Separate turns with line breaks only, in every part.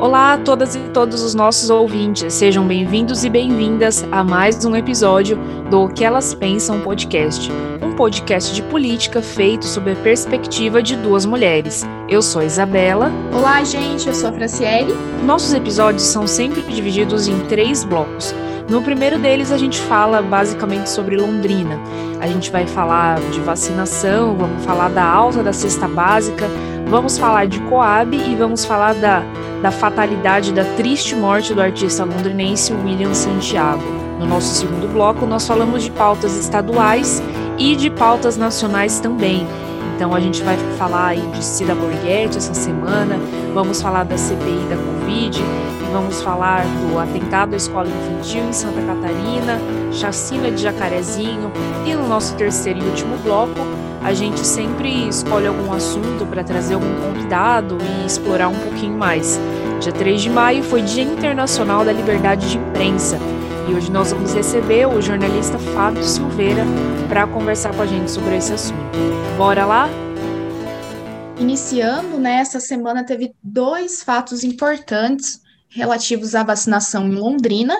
Olá a todas e todos os nossos ouvintes, sejam bem-vindos e bem-vindas a mais um episódio do O que Elas Pensam podcast, um podcast de política feito sob a perspectiva de duas mulheres. Eu sou Isabela.
Olá, gente, eu sou a Franciele.
Nossos episódios são sempre divididos em três blocos. No primeiro deles, a gente fala basicamente sobre Londrina. A gente vai falar de vacinação, vamos falar da alta da cesta básica, vamos falar de Coab e vamos falar da da fatalidade da triste morte do artista londrinense William Santiago. No nosso segundo bloco, nós falamos de pautas estaduais e de pautas nacionais também. Então a gente vai falar aí de Cida Borghetti essa semana, vamos falar da CPI da Covid, vamos falar do atentado à escola infantil em Santa Catarina, chacina de Jacarezinho e no nosso terceiro e último bloco a gente sempre escolhe algum assunto para trazer algum convidado e explorar um pouquinho mais. Dia 3 de maio foi Dia Internacional da Liberdade de Imprensa e hoje nós vamos receber o jornalista Fábio Silveira para conversar com a gente sobre esse assunto. Bora lá?
Iniciando, né, essa semana teve dois fatos importantes relativos à vacinação em Londrina.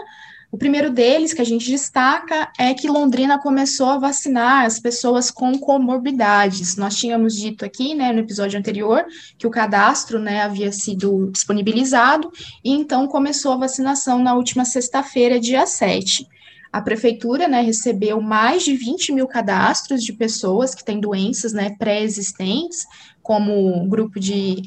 O primeiro deles, que a gente destaca, é que Londrina começou a vacinar as pessoas com comorbidades. Nós tínhamos dito aqui, né, no episódio anterior, que o cadastro, né, havia sido disponibilizado, e então começou a vacinação na última sexta-feira, dia 7. A prefeitura, né, recebeu mais de 20 mil cadastros de pessoas que têm doenças, né, pré-existentes, como grupo de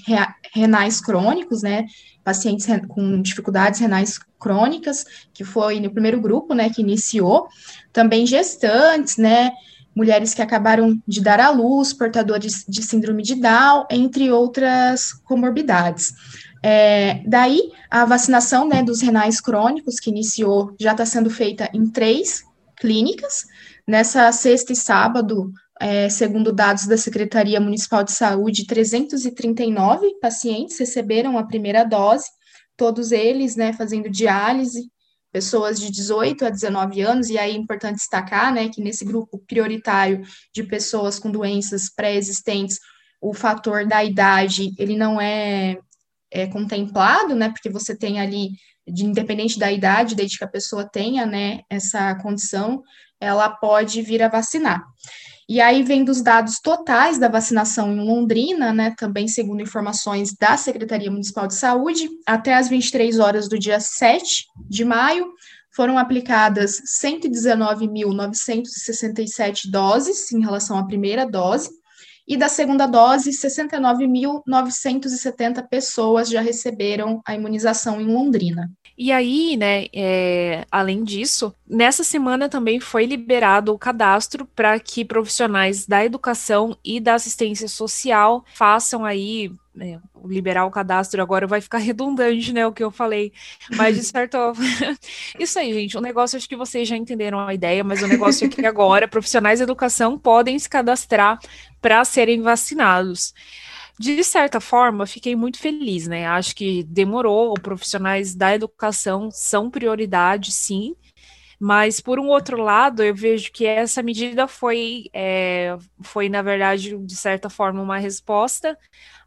renais crônicos, né, pacientes com dificuldades renais crônicas, que foi no primeiro grupo, né, que iniciou, também gestantes, né, mulheres que acabaram de dar à luz, portadores de síndrome de Down, entre outras comorbidades. É, daí, a vacinação né, dos renais crônicos, que iniciou, já está sendo feita em três clínicas. Nessa sexta e sábado, é, segundo dados da Secretaria Municipal de Saúde, 339 pacientes receberam a primeira dose, todos eles, né, fazendo diálise, pessoas de 18 a 19 anos, e aí é importante destacar, né, que nesse grupo prioritário de pessoas com doenças pré-existentes, o fator da idade, ele não é, é contemplado, né, porque você tem ali, de, independente da idade, desde que a pessoa tenha, né, essa condição, ela pode vir a vacinar. E aí vem dos dados totais da vacinação em Londrina, né, também segundo informações da Secretaria Municipal de Saúde, até as 23 horas do dia 7 de maio, foram aplicadas 119.967 doses em relação à primeira dose, e da segunda dose, 69.970 pessoas já receberam a imunização em Londrina.
E aí, né, é, além disso, nessa semana também foi liberado o cadastro para que profissionais da educação e da assistência social façam aí é, liberar o cadastro agora vai ficar redundante, né, o que eu falei, mas de certo, isso aí, gente, o negócio, acho que vocês já entenderam a ideia, mas o negócio é que agora profissionais de educação podem se cadastrar para serem vacinados. De certa forma, fiquei muito feliz, né? Acho que demorou, profissionais da educação são prioridade, sim, mas, por um outro lado, eu vejo que essa medida foi, é, foi na verdade, de certa forma, uma resposta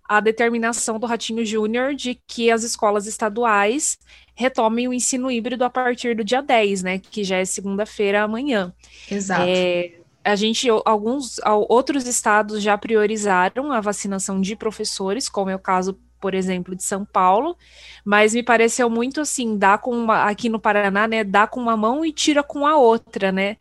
à determinação do Ratinho Júnior de que as escolas estaduais retomem o ensino híbrido a partir do dia 10, né? Que já é segunda-feira amanhã.
Exato. É,
a gente, alguns outros estados já priorizaram a vacinação de professores, como é o caso, por exemplo, de São Paulo, mas me pareceu muito assim, dá com uma, aqui no Paraná, né, dá com uma mão e tira com a outra, né?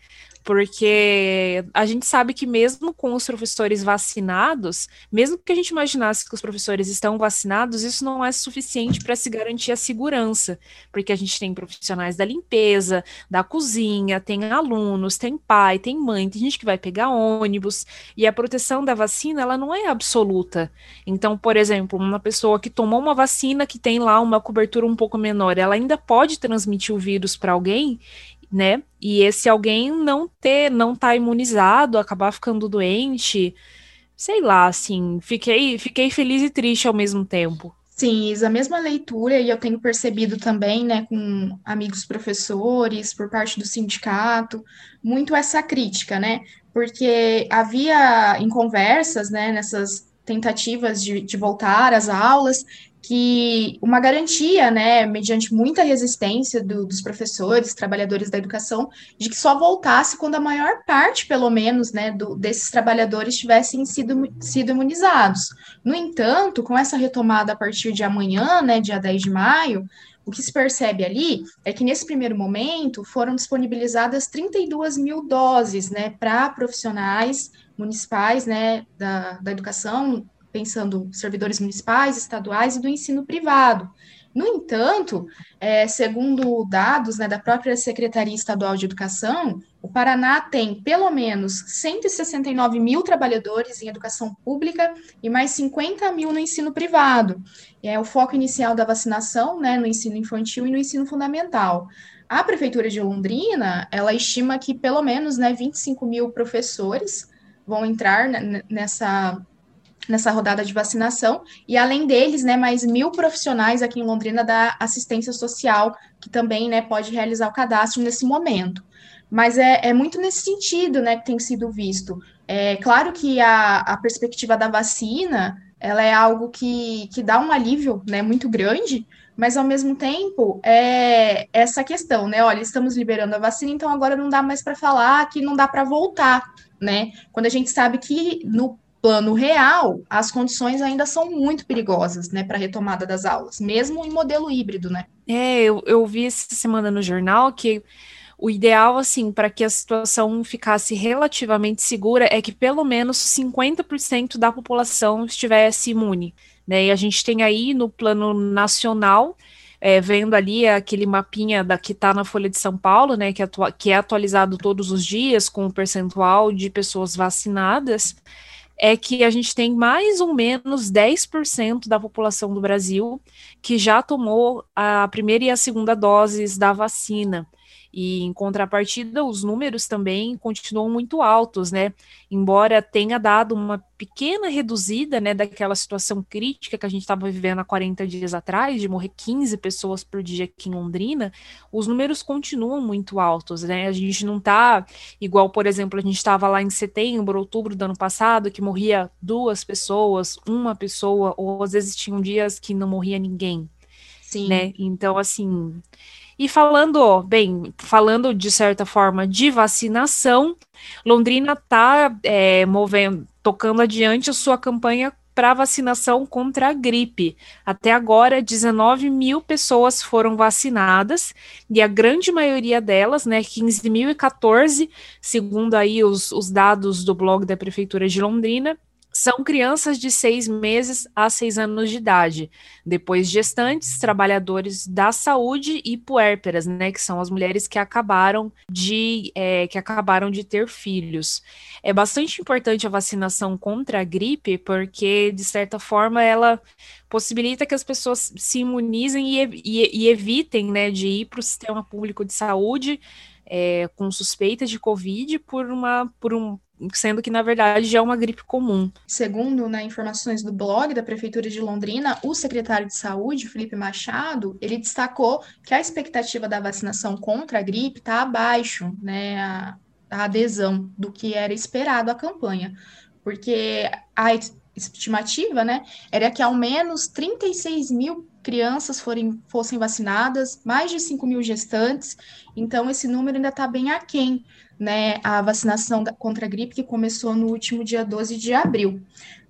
Porque a gente sabe que mesmo com os professores vacinados, mesmo que a gente imaginasse que os professores estão vacinados, isso não é suficiente para se garantir a segurança, porque a gente tem profissionais da limpeza, da cozinha, tem alunos, tem pai, tem mãe, tem gente que vai pegar ônibus, e a proteção da vacina, ela não é absoluta. Então, por exemplo, uma pessoa que tomou uma vacina que tem lá uma cobertura um pouco menor, ela ainda pode transmitir o vírus para alguém, né? E esse alguém não ter, não tá imunizado, acabar ficando doente, sei lá, assim, fiquei, fiquei feliz e triste ao mesmo tempo.
Sim, a mesma leitura, e eu tenho percebido também, né, com amigos professores, por parte do sindicato, muito essa crítica, né? Porque havia em conversas, né, nessas tentativas de, de voltar às aulas, que uma garantia, né, mediante muita resistência do, dos professores, trabalhadores da educação, de que só voltasse quando a maior parte, pelo menos, né, do, desses trabalhadores tivessem sido, sido imunizados. No entanto, com essa retomada a partir de amanhã, né, dia 10 de maio, o que se percebe ali é que nesse primeiro momento foram disponibilizadas 32 mil doses, né, para profissionais municipais, né, da, da educação, pensando servidores municipais, estaduais e do ensino privado. No entanto, é, segundo dados né, da própria Secretaria Estadual de Educação, o Paraná tem pelo menos 169 mil trabalhadores em educação pública e mais 50 mil no ensino privado. É o foco inicial da vacinação né, no ensino infantil e no ensino fundamental. A Prefeitura de Londrina, ela estima que pelo menos né, 25 mil professores vão entrar nessa nessa rodada de vacinação, e além deles, né, mais mil profissionais aqui em Londrina da assistência social, que também, né, pode realizar o cadastro nesse momento. Mas é, é muito nesse sentido, né, que tem sido visto. É claro que a, a perspectiva da vacina, ela é algo que, que dá um alívio, né, muito grande, mas ao mesmo tempo é essa questão, né? Olha, estamos liberando a vacina, então agora não dá mais para falar que não dá para voltar, né? Quando a gente sabe que no plano real, as condições ainda são muito perigosas, né, para a retomada das aulas, mesmo em modelo híbrido, né?
É, eu, eu vi essa semana no jornal que o ideal, assim, para que a situação ficasse relativamente segura é que pelo menos 50% da população estivesse imune, né? E a gente tem aí no plano nacional, é, vendo ali aquele mapinha da, que está na Folha de São Paulo, né, que, atua, que é atualizado todos os dias com o percentual de pessoas vacinadas é que a gente tem mais ou menos 10% da população do Brasil que já tomou a primeira e a segunda doses da vacina. E em contrapartida, os números também continuam muito altos, né? Embora tenha dado uma pequena reduzida, né, daquela situação crítica que a gente estava vivendo há 40 dias atrás, de morrer 15 pessoas por dia aqui em Londrina, os números continuam muito altos, né? A gente não está igual, por exemplo, a gente estava lá em setembro, outubro do ano passado, que morria duas pessoas, uma pessoa, ou às vezes tinham dias que não morria ninguém. Sim. Né? Então, assim, e falando, bem, falando de certa forma de vacinação, Londrina está é, movendo, tocando adiante a sua campanha para vacinação contra a gripe. Até agora, 19 mil pessoas foram vacinadas e a grande maioria delas, né, 15.014, segundo aí os, os dados do blog da Prefeitura de Londrina, são crianças de seis meses a seis anos de idade, depois gestantes, trabalhadores da saúde e puérperas, né, que são as mulheres que acabaram de é, que acabaram de ter filhos. É bastante importante a vacinação contra a gripe, porque de certa forma ela possibilita que as pessoas se imunizem e, e, e evitem, né, de ir para o sistema público de saúde é, com suspeita de Covid por uma por um sendo que na verdade já é uma gripe comum.
Segundo né, informações do blog da Prefeitura de Londrina, o secretário de Saúde, Felipe Machado, ele destacou que a expectativa da vacinação contra a gripe está abaixo, né, a, a adesão do que era esperado a campanha, porque a estimativa, né, era que ao menos 36 mil crianças forem, fossem vacinadas, mais de 5 mil gestantes, então esse número ainda está bem aquém né, a vacinação da, contra a gripe, que começou no último dia 12 de abril.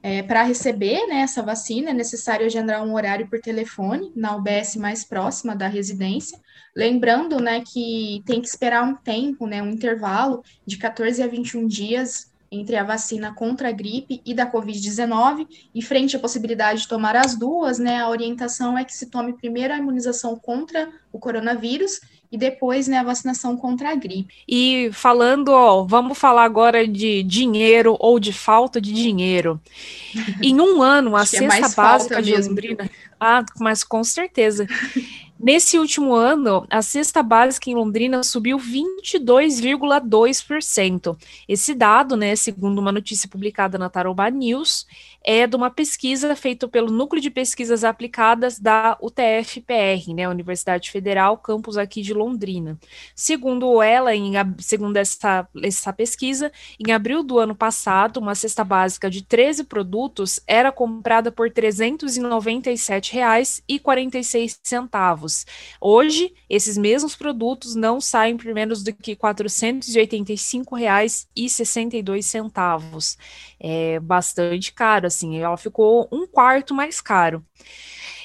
É, Para receber né, essa vacina, é necessário agendar um horário por telefone na UBS mais próxima da residência. Lembrando né, que tem que esperar um tempo, né, um intervalo de 14 a 21 dias entre a vacina contra a gripe e da Covid-19, e frente à possibilidade de tomar as duas, né, a orientação é que se tome primeiro a imunização contra o coronavírus e depois né, a vacinação contra a gripe.
E falando, ó, vamos falar agora de dinheiro ou de falta de dinheiro. Em um ano, a é cesta é básica de Londrina. Ah, mas com certeza. Nesse último ano, a cesta básica em Londrina subiu 22,2%. Esse dado, né, segundo uma notícia publicada na Tarobá News, é de uma pesquisa feita pelo Núcleo de Pesquisas Aplicadas da UTF-PR, né, Universidade Federal, campus aqui de Londrina. Segundo ela, em, segundo essa, essa pesquisa, em abril do ano passado, uma cesta básica de 13 produtos era comprada por R$ 397,46. Hoje, esses mesmos produtos não saem por menos do que R$ 485,62. É bastante caro, assim, ela ficou um quarto mais caro.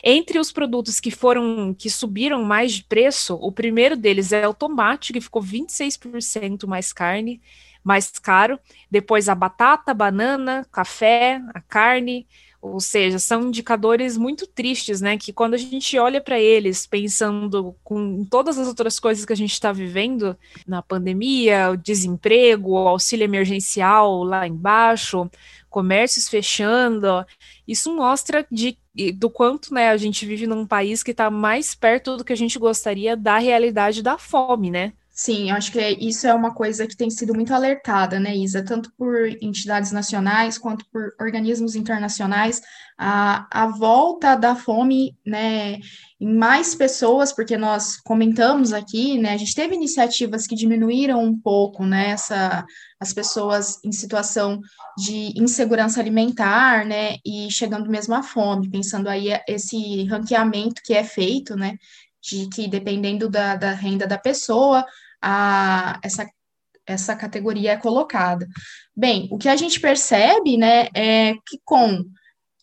Entre os produtos que foram que subiram mais de preço, o primeiro deles é o tomate, que ficou 26% mais carne, mais caro. Depois a batata, banana, café, a carne, ou seja, são indicadores muito tristes, né? Que quando a gente olha para eles, pensando com todas as outras coisas que a gente está vivendo na pandemia, o desemprego, o auxílio emergencial lá embaixo, comércios fechando, isso mostra de, do quanto né, a gente vive num país que está mais perto do que a gente gostaria da realidade da fome, né?
Sim, acho que isso é uma coisa que tem sido muito alertada, né, Isa? Tanto por entidades nacionais quanto por organismos internacionais, a, a volta da fome, né, em mais pessoas, porque nós comentamos aqui, né, a gente teve iniciativas que diminuíram um pouco, né, essa, as pessoas em situação de insegurança alimentar, né, e chegando mesmo à fome, pensando aí esse ranqueamento que é feito, né, de que dependendo da, da renda da pessoa, a, essa, essa categoria é colocada. Bem, o que a gente percebe, né, é que com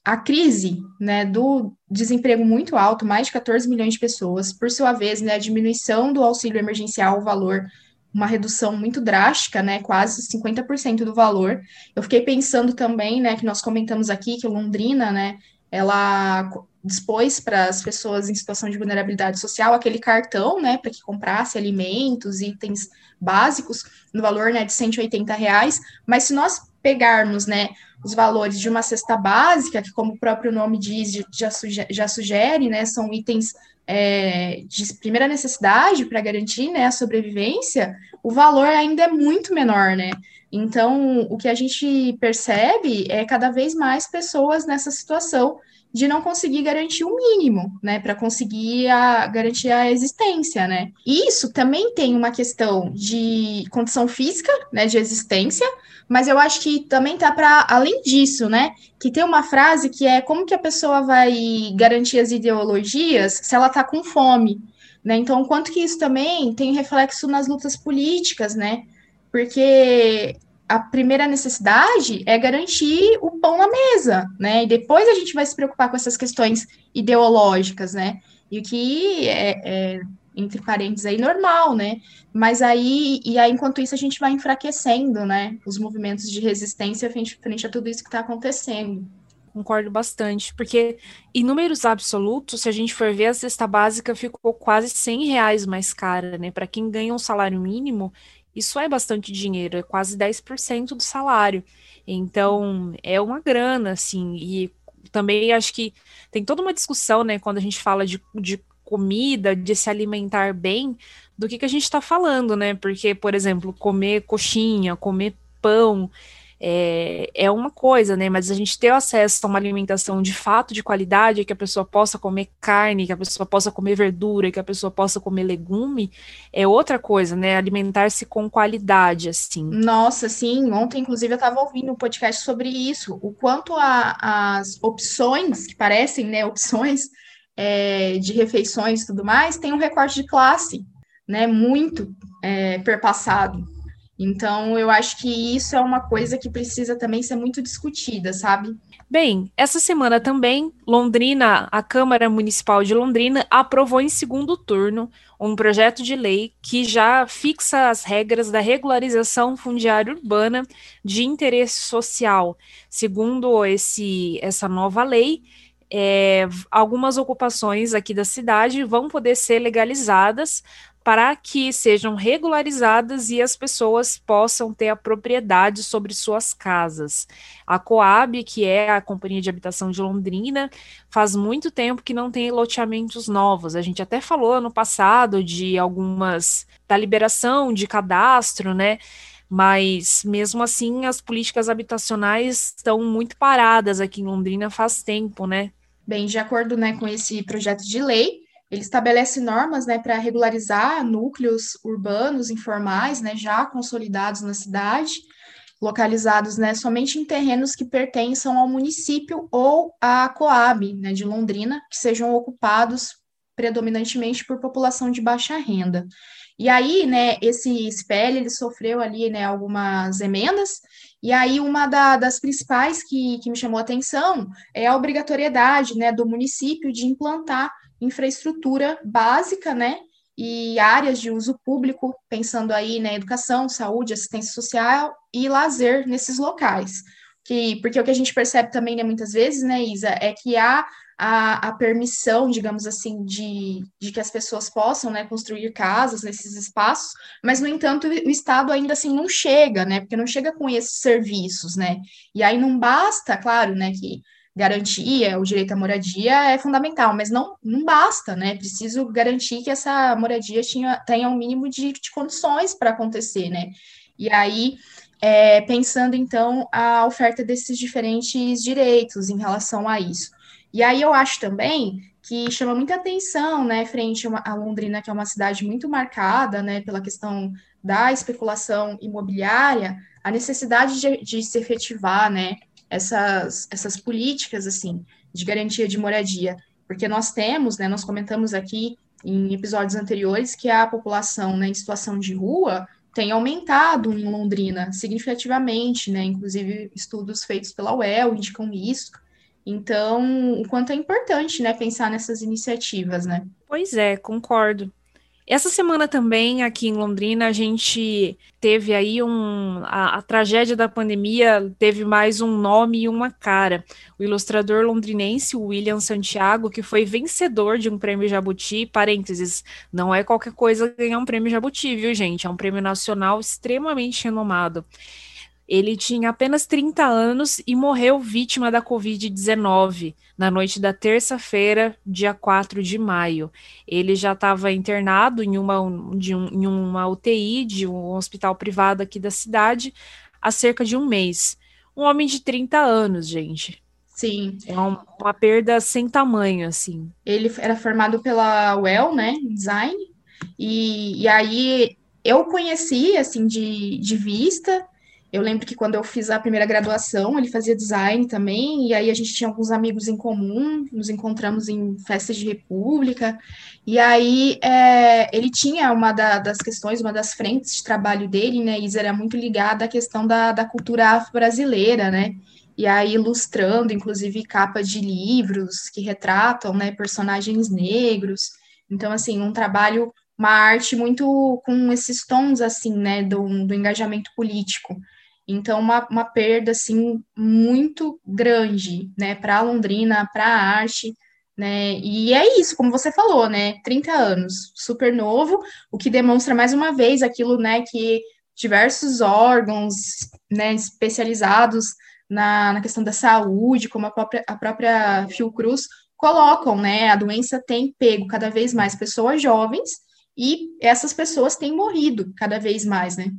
a crise, né, do desemprego muito alto, mais de 14 milhões de pessoas, por sua vez, né, a diminuição do auxílio emergencial, o valor, uma redução muito drástica, né, quase 50% do valor. Eu fiquei pensando também, né, que nós comentamos aqui que Londrina, né, ela dispôs para as pessoas em situação de vulnerabilidade social aquele cartão, né, para que comprasse alimentos, itens básicos, no valor, né, de 180 reais, mas se nós pegarmos, né, os valores de uma cesta básica, que como o próprio nome diz, já, sugere, já sugere né, são itens é, de primeira necessidade para garantir, né, a sobrevivência, o valor ainda é muito menor, né, então, o que a gente percebe é cada vez mais pessoas nessa situação de não conseguir garantir o mínimo, né, para conseguir a, garantir a existência, né. E isso também tem uma questão de condição física, né, de existência, mas eu acho que também tá para além disso, né, que tem uma frase que é como que a pessoa vai garantir as ideologias se ela tá com fome, né. Então, quanto que isso também tem reflexo nas lutas políticas, né, porque a primeira necessidade é garantir o pão na mesa, né? E depois a gente vai se preocupar com essas questões ideológicas, né? E o que é, é, entre parênteses aí normal, né? Mas aí e aí enquanto isso a gente vai enfraquecendo, né? Os movimentos de resistência frente, frente a tudo isso que está acontecendo.
Concordo bastante, porque em números absolutos, se a gente for ver, a cesta básica ficou quase 100 reais mais cara, né? Para quem ganha um salário mínimo, isso é bastante dinheiro, é quase 10% do salário. Então, é uma grana, assim, e também acho que tem toda uma discussão, né, quando a gente fala de, de comida, de se alimentar bem, do que, que a gente está falando, né? Porque, por exemplo, comer coxinha, comer pão, é, é uma coisa, né? Mas a gente ter acesso a uma alimentação de fato de qualidade, que a pessoa possa comer carne, que a pessoa possa comer verdura, que a pessoa possa comer legume, é outra coisa, né? Alimentar-se com qualidade, assim.
Nossa, sim. Ontem, inclusive, eu estava ouvindo um podcast sobre isso, o quanto a, as opções, que parecem, né, opções é, de refeições e tudo mais, tem um recorte de classe, né? Muito é, perpassado. Então, eu acho que isso é uma coisa que precisa também ser muito discutida, sabe?
Bem, essa semana também, Londrina, a Câmara Municipal de Londrina aprovou em segundo turno um projeto de lei que já fixa as regras da regularização fundiária urbana de interesse social. Segundo esse, essa nova lei, é, algumas ocupações aqui da cidade vão poder ser legalizadas para que sejam regularizadas e as pessoas possam ter a propriedade sobre suas casas. A Coab, que é a Companhia de Habitação de Londrina, faz muito tempo que não tem loteamentos novos. A gente até falou ano passado de algumas da liberação de cadastro, né? Mas mesmo assim, as políticas habitacionais estão muito paradas aqui em Londrina faz tempo, né?
Bem, de acordo né, com esse projeto de lei, ele estabelece normas né, para regularizar núcleos urbanos informais, né, já consolidados na cidade, localizados né, somente em terrenos que pertençam ao município ou à Coab né, de Londrina, que sejam ocupados predominantemente por população de baixa renda. E aí, né, esse SPL, ele sofreu ali, né, algumas emendas, e aí uma da, das principais que, que me chamou a atenção é a obrigatoriedade, né, do município de implantar infraestrutura básica, né, e áreas de uso público, pensando aí na né, educação, saúde, assistência social e lazer nesses locais. Que, porque o que a gente percebe também, né, muitas vezes, né, Isa, é que há a, a permissão, digamos assim, de, de que as pessoas possam, né, construir casas nesses espaços, mas, no entanto, o Estado ainda assim não chega, né, porque não chega com esses serviços, né, e aí não basta, claro, né, que garantia, o direito à moradia é fundamental, mas não, não basta, né? Preciso garantir que essa moradia tinha, tenha um mínimo de, de condições para acontecer, né? E aí, é, pensando então a oferta desses diferentes direitos em relação a isso. E aí eu acho também que chama muita atenção, né, frente a Londrina, que é uma cidade muito marcada, né, pela questão da especulação imobiliária, a necessidade de, de se efetivar, né, essas, essas políticas, assim, de garantia de moradia, porque nós temos, né, nós comentamos aqui em episódios anteriores que a população né, em situação de rua tem aumentado em Londrina significativamente, né, inclusive estudos feitos pela UEL indicam isso, então, o quanto é importante, né, pensar nessas iniciativas, né?
Pois é, concordo. Essa semana também, aqui em Londrina, a gente teve aí um. A, a, tragédia da pandemia teve mais um nome e uma cara. O ilustrador londrinense William Santiago, que foi vencedor de um prêmio Jabuti, parênteses, não é qualquer coisa ganhar um prêmio Jabuti, viu, gente? É um prêmio nacional extremamente renomado. Ele tinha apenas 30 anos e morreu vítima da Covid-19 na noite da terça-feira, dia 4 de maio. Ele já estava internado em uma, de um, em uma UTI de um hospital privado aqui da cidade há cerca de um mês. Um homem de 30 anos, gente.
Sim.
É uma, uma perda sem tamanho, assim.
Ele era formado pela UEL, né, design, e, e aí eu conheci, assim, de, de vista, eu lembro que quando eu fiz a primeira graduação, ele fazia design também, e aí a gente tinha alguns amigos em comum, nos encontramos em festas de república, e aí é, ele tinha uma da, das questões, uma das frentes de trabalho dele, né, Isa, era muito ligada à questão da, da cultura afro-brasileira, né, e aí ilustrando, inclusive, capas de livros que retratam, né, personagens negros, então, assim, um trabalho, uma arte muito com esses tons, assim, né, do, do engajamento político, então, uma, uma perda, assim, muito grande, né, para a Londrina, para a arte, né, e é isso, como você falou, né, 30 anos, super novo, o que demonstra mais uma vez aquilo, né, que diversos órgãos, né, especializados na, na questão da saúde, como a própria, a própria Fiocruz, colocam, né, a doença tem pego cada vez mais pessoas jovens, e essas pessoas têm morrido cada vez mais, né?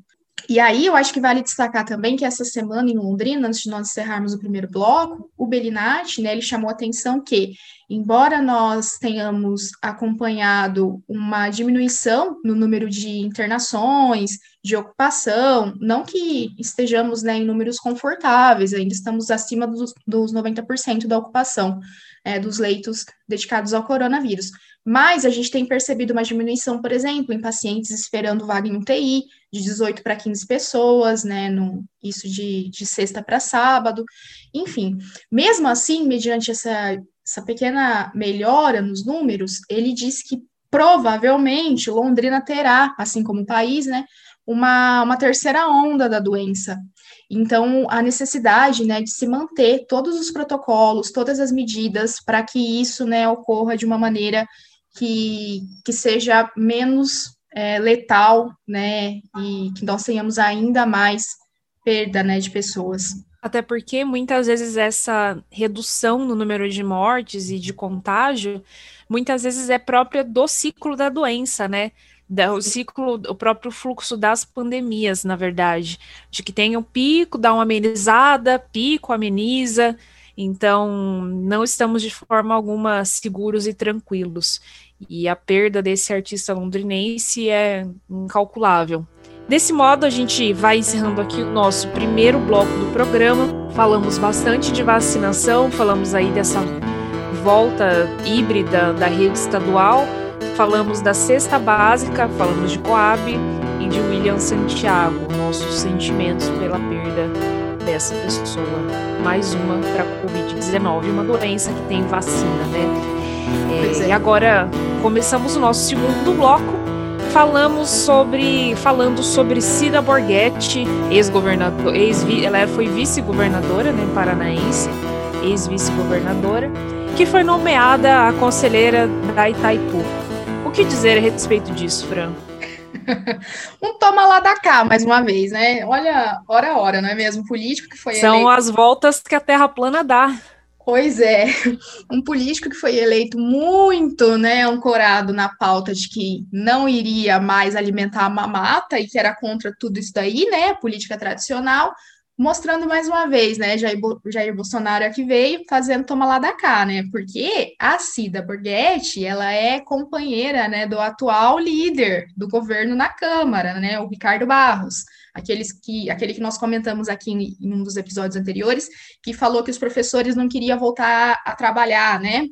E aí eu acho que vale destacar também que essa semana em Londrina, antes de nós encerrarmos o primeiro bloco, o Belinati, né, ele chamou a atenção que, embora nós tenhamos acompanhado uma diminuição no número de internações, de ocupação, não que estejamos né, em números confortáveis, ainda estamos acima dos, dos 90% da ocupação é, dos leitos dedicados ao coronavírus. Mas a gente tem percebido uma diminuição, por exemplo, em pacientes esperando vaga em UTI, de 18 para 15 pessoas, né? No, isso de, de sexta para sábado. Enfim, mesmo assim, mediante essa, essa pequena melhora nos números, ele disse que provavelmente Londrina terá, assim como o país, né, uma, uma terceira onda da doença. Então, a necessidade né, de se manter todos os protocolos, todas as medidas, para que isso né, ocorra de uma maneira que, que seja menos é, letal, né, e que nós tenhamos ainda mais perda né, de pessoas.
Até porque muitas vezes essa redução no número de mortes e de contágio, muitas vezes é própria do ciclo da doença, né? o ciclo, o próprio fluxo das pandemias, na verdade, de que tem um pico, dá uma amenizada, pico, ameniza, então não estamos de forma alguma seguros e tranquilos. E a perda desse artista londrinense é incalculável. Desse modo, a gente vai encerrando aqui o nosso primeiro bloco do programa. Falamos bastante de vacinação, falamos aí dessa volta híbrida da rede estadual, falamos da cesta básica, falamos de Coab e de William Santiago, nossos sentimentos pela perda dessa pessoa. Mais uma para a Covid-19, uma doença que tem vacina, né? É, é. E agora começamos o nosso segundo bloco falamos sobre falando sobre Cida Borghetti, ex-governador, ex ela foi vice-governadora, né, paranaense, ex-vice-governadora, que foi nomeada a conselheira da Itaipu. O que dizer a respeito disso, Fran?
um toma lá da cá, mais uma vez, né? Olha, hora a hora, não é mesmo? Político que foi
São eleito... as voltas que a Terra plana dá.
Pois é, um político que foi eleito muito né, ancorado na pauta de que não iria mais alimentar a mamata e que era contra tudo isso daí, né? Política tradicional, mostrando mais uma vez, né, Jair, Jair Bolsonaro aqui veio fazendo toma lá da cá, né, porque a Cida Borghetti, ela é companheira, né, do atual líder do governo na Câmara, né, o Ricardo Barros, aqueles que, aquele que nós comentamos aqui em, em um dos episódios anteriores, que falou que os professores não queriam voltar a trabalhar, né,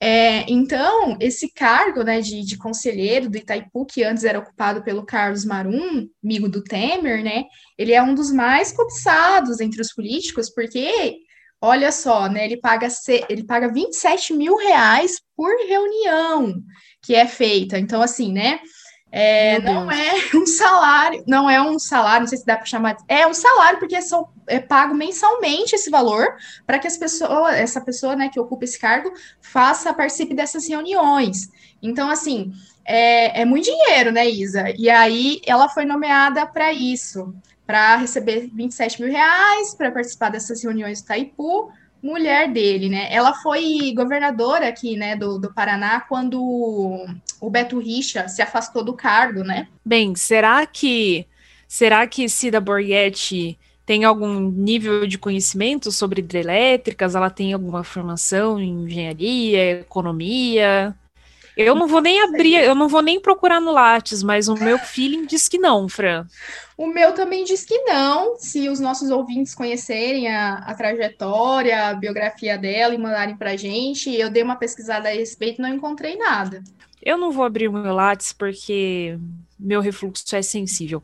é, então, esse cargo né, de, de, conselheiro do Itaipu, que antes era ocupado pelo Carlos Marum, amigo do Temer, né, ele é um dos mais cobiçados entre os políticos, porque, olha só, né, ele paga, ele paga 27 mil reais por reunião que é feita. Então, assim, né, é, não é um salário, não é um salário, não sei se dá para chamar, é um salário porque são, é pago mensalmente esse valor para que as pessoas, essa pessoa, né, que ocupa esse cargo, faça participe dessas reuniões. Então, assim, é, é muito dinheiro, né, Isa? E aí ela foi nomeada para isso, para receber 27 mil reais para participar dessas reuniões do Taipu mulher dele, né? Ela foi governadora aqui, né, do, do Paraná, quando o Beto Richa se afastou do cargo, né?
Bem, será que será que Cida Borghetti tem algum nível de conhecimento sobre hidrelétricas? Ela tem alguma formação em engenharia, economia? Eu não vou nem abrir, eu não vou nem procurar no Lattes, mas o meu feeling diz que não, Fran.
O meu também diz que não. Se os nossos ouvintes conhecerem a, a trajetória, a biografia dela e mandarem para a gente, eu dei uma pesquisada a respeito e não encontrei nada.
Eu não vou abrir o meu Lattes porque meu refluxo é sensível.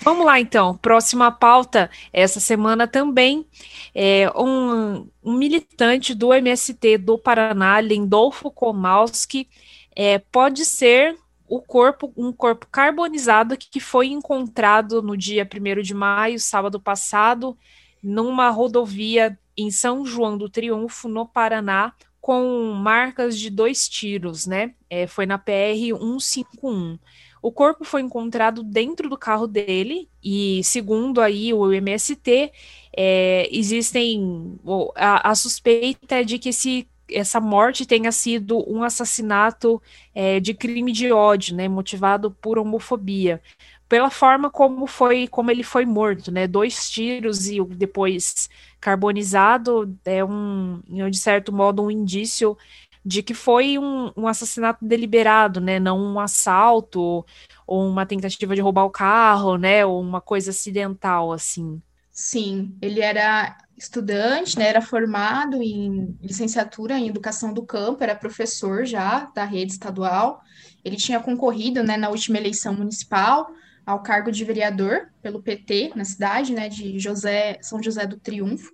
Vamos lá, então. Próxima pauta, essa semana também, é um, um militante do MST do Paraná, Lindolfo Komalski, é, pode ser o corpo, um corpo carbonizado que foi encontrado no dia 1 de maio, sábado passado, numa rodovia em São João do Triunfo, no Paraná, com marcas de dois tiros, né? É, foi na PR 151. O corpo foi encontrado dentro do carro dele e, segundo aí o MST, é, existem a, a suspeita é de que esse essa morte tenha sido um assassinato é, de crime de ódio, né, motivado por homofobia, pela forma como foi, como ele foi morto, né, dois tiros e depois carbonizado é um, de certo modo, um indício de que foi um, um assassinato deliberado, né, não um assalto ou uma tentativa de roubar o carro, né, ou uma coisa acidental assim.
Sim, ele era estudante, né, era formado em licenciatura em educação do campo, era professor já da rede estadual. Ele tinha concorrido, né, na última eleição municipal ao cargo de vereador pelo PT na cidade, né, de José, São José do Triunfo.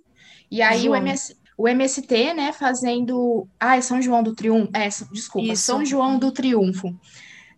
E aí o, MS, o MST, né, fazendo, ah, é São João do Triunfo, é, desculpa, Isso. São João do Triunfo.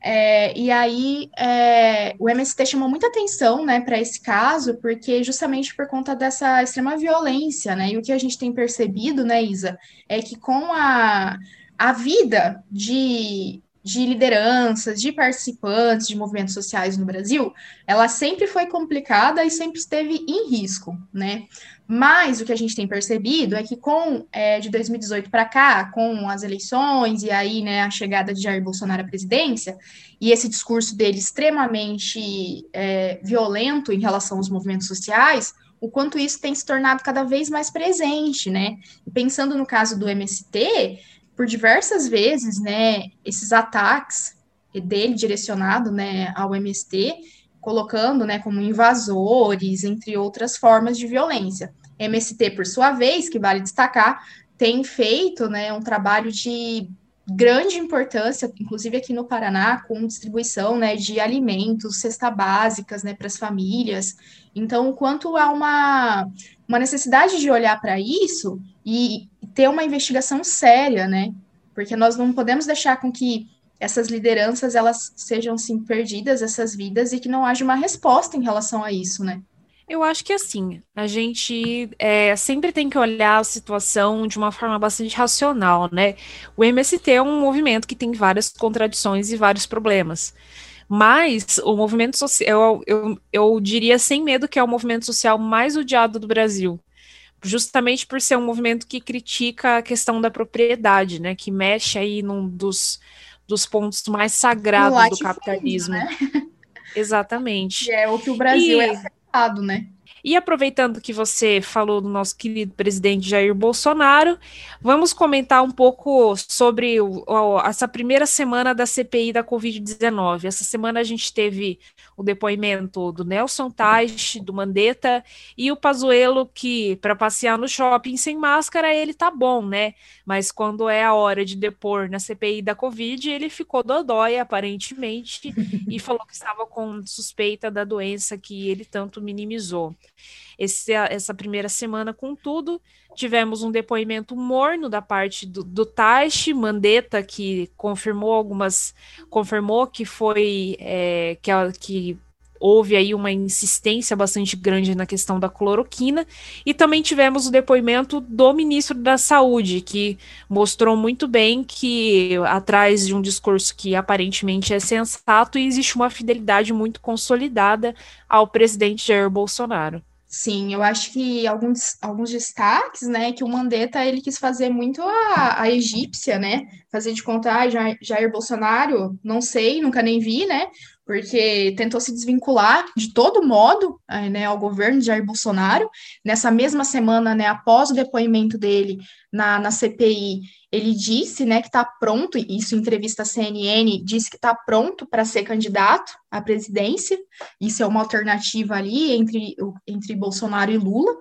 É, e aí é, o MST chamou muita atenção né, para esse caso, porque justamente por conta dessa extrema violência, né? E o que a gente tem percebido, né, Isa, é que com a, a vida de, de lideranças, de participantes de movimentos sociais no Brasil, ela sempre foi complicada e sempre esteve em risco, né? Mas o que a gente tem percebido é que com é, de 2018 para cá, com as eleições e aí né, a chegada de Jair Bolsonaro à presidência, e esse discurso dele extremamente é, violento em relação aos movimentos sociais, o quanto isso tem se tornado cada vez mais presente, né? E pensando no caso do MST, por diversas vezes, né, esses ataques dele direcionado, né, ao MST, colocando, né, como invasores, entre outras formas de violência. MST, por sua vez, que vale destacar, tem feito, né, um trabalho de grande importância, inclusive aqui no Paraná, com distribuição, né, de alimentos, cesta básicas, né, para as famílias. Então, quanto há uma, uma necessidade de olhar para isso e ter uma investigação séria, né, porque nós não podemos deixar com que essas lideranças elas sejam assim perdidas essas vidas e que não haja uma resposta em relação a isso, né?
Eu acho que assim, a gente é, sempre tem que olhar a situação de uma forma bastante racional, né? O MST é um movimento que tem várias contradições e vários problemas. Mas o movimento social, eu, eu, eu diria sem medo que é o movimento social mais odiado do Brasil justamente por ser um movimento que critica a questão da propriedade, né, que mexe aí num dos, dos pontos mais sagrados do capitalismo. Né? Exatamente.
Que é o que o Brasil e... é afetado, né?
E aproveitando que você falou do nosso querido presidente Jair Bolsonaro, vamos comentar um pouco sobre o, essa primeira semana da CPI da Covid-19. Essa semana a gente teve o depoimento do Nelson Teich, do Mandetta, e o Pazuello, que para passear no shopping sem máscara, ele tá bom, né? Mas quando é a hora de depor na CPI da Covid, ele ficou dodói, aparentemente, e falou que estava com suspeita da doença que ele tanto minimizou. Esse, essa primeira semana, contudo, tivemos um depoimento morno da parte do, do Taishi Mandetta, que confirmou algumas, confirmou que foi é, que, que houve aí uma insistência bastante grande na questão da cloroquina, e também tivemos o depoimento do ministro da Saúde, que mostrou muito bem que, atrás de um discurso que aparentemente é sensato, existe uma fidelidade muito consolidada ao presidente Jair Bolsonaro.
Sim, eu acho que alguns, alguns destaques, né, que o Mandetta, ele quis fazer muito a, a egípcia, né, fazer de conta, ah, Jair, Jair Bolsonaro, não sei, nunca nem vi, né, porque tentou se desvincular de todo modo eh, né, ao governo de Jair Bolsonaro. Nessa mesma semana, né, após o depoimento dele na, na CPI, ele disse né, que está pronto, isso em entrevista à CNN, disse que está pronto para ser candidato à presidência. Isso é uma alternativa ali entre, entre Bolsonaro e Lula.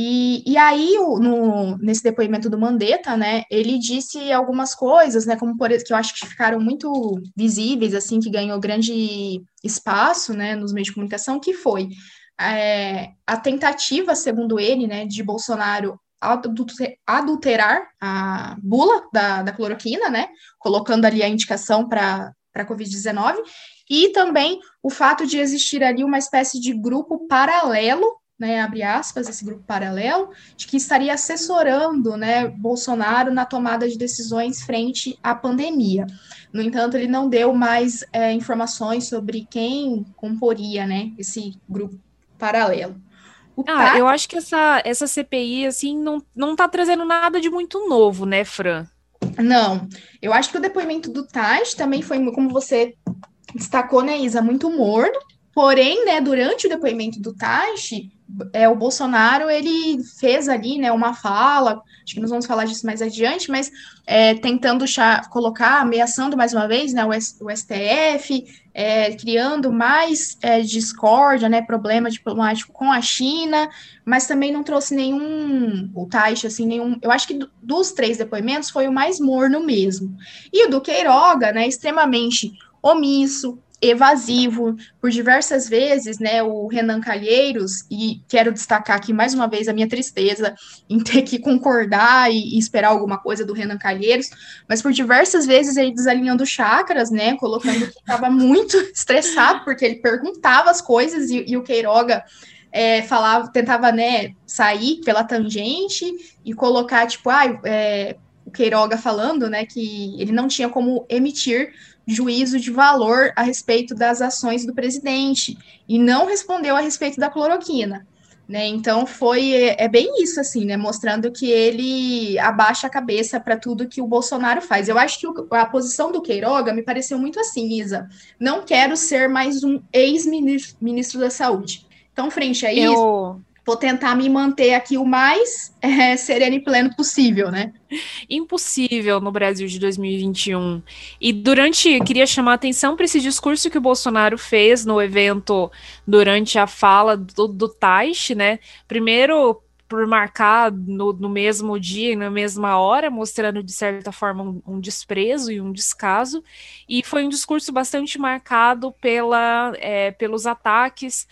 E, e aí, no, nesse depoimento do Mandetta, né, ele disse algumas coisas, né, como por que eu acho que ficaram muito visíveis, assim, que ganhou grande espaço, né, nos meios de comunicação, que foi é, a tentativa, segundo ele, né, de Bolsonaro adulterar a bula da, da cloroquina, né, colocando ali a indicação para a Covid-19, e também o fato de existir ali uma espécie de grupo paralelo né, abre aspas, esse grupo paralelo, de que estaria assessorando né, Bolsonaro na tomada de decisões frente à pandemia. No entanto, ele não deu mais é, informações sobre quem comporia né, esse grupo paralelo.
O ah, eu acho que essa, essa CPI assim, não, não tá trazendo nada de muito novo, né, Fran?
Não, eu acho que o depoimento do Tais também foi, como você destacou, né, Isa, muito morno, porém, né, durante o depoimento do Taish, é, o Bolsonaro ele fez ali né, uma fala, acho que nós vamos falar disso mais adiante, mas é, tentando colocar, ameaçando mais uma vez né, o, o STF, é, criando mais é, discórdia, né, problema diplomático com a China, mas também não trouxe nenhum, o Taish, assim, nenhum, eu acho que dos três depoimentos foi o mais morno mesmo. E o do Queiroga, né, extremamente omisso, evasivo. Por diversas vezes, né, o Renan Calheiros, e quero destacar aqui mais uma vez a minha tristeza em ter que concordar e, e esperar alguma coisa do Renan Calheiros, mas por diversas vezes ele desalinhando chakras, né, colocando que estava muito estressado, porque ele perguntava as coisas e, e o Queiroga é, falava, tentava, né, sair pela tangente e colocar, tipo, ah, é, o Queiroga falando, né, que ele não tinha como emitir juízo de valor a respeito das ações do presidente e não respondeu a respeito da cloroquina. Né, então foi é, é bem isso assim, né, mostrando que ele abaixa a cabeça para tudo que o Bolsonaro faz. Eu acho que o, a posição do Queiroga me pareceu muito assim, Isa. Não quero ser mais um ex-ministro da Saúde. Então, frente a isso, eu vou tentar me manter aqui o mais é, sereno e pleno possível, né?
Impossível no Brasil de 2021. E durante, queria chamar a atenção para esse discurso que o Bolsonaro fez no evento durante a fala do, do Taish, né? Primeiro, por marcar no, no, mesmo dia e na mesma hora, mostrando de certa forma um, um, desprezo e um descaso, e foi um discurso bastante marcado pela, é, pelos ataques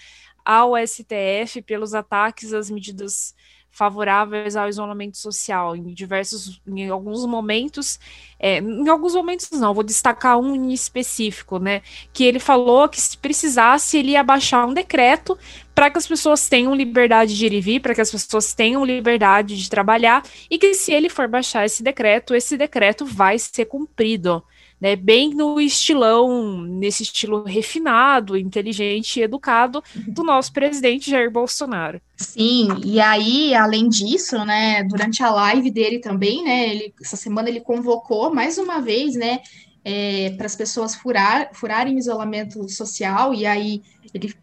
ao STF pelos ataques às medidas favoráveis ao isolamento social. Em diversos, em alguns momentos, é, em alguns momentos não, vou destacar um em específico, né, que ele falou que se precisasse ele ia baixar um decreto para que as pessoas tenham liberdade de ir e vir, para que as pessoas tenham liberdade de trabalhar e que se ele for baixar esse decreto, esse decreto vai ser cumprido né, bem no estilão, nesse estilo refinado, inteligente e educado do nosso presidente Jair Bolsonaro.
Sim, e aí, além disso, né, durante a live dele também, né, ele, essa semana ele convocou mais uma vez, né, é, para as pessoas furar, furarem isolamento social, e aí ele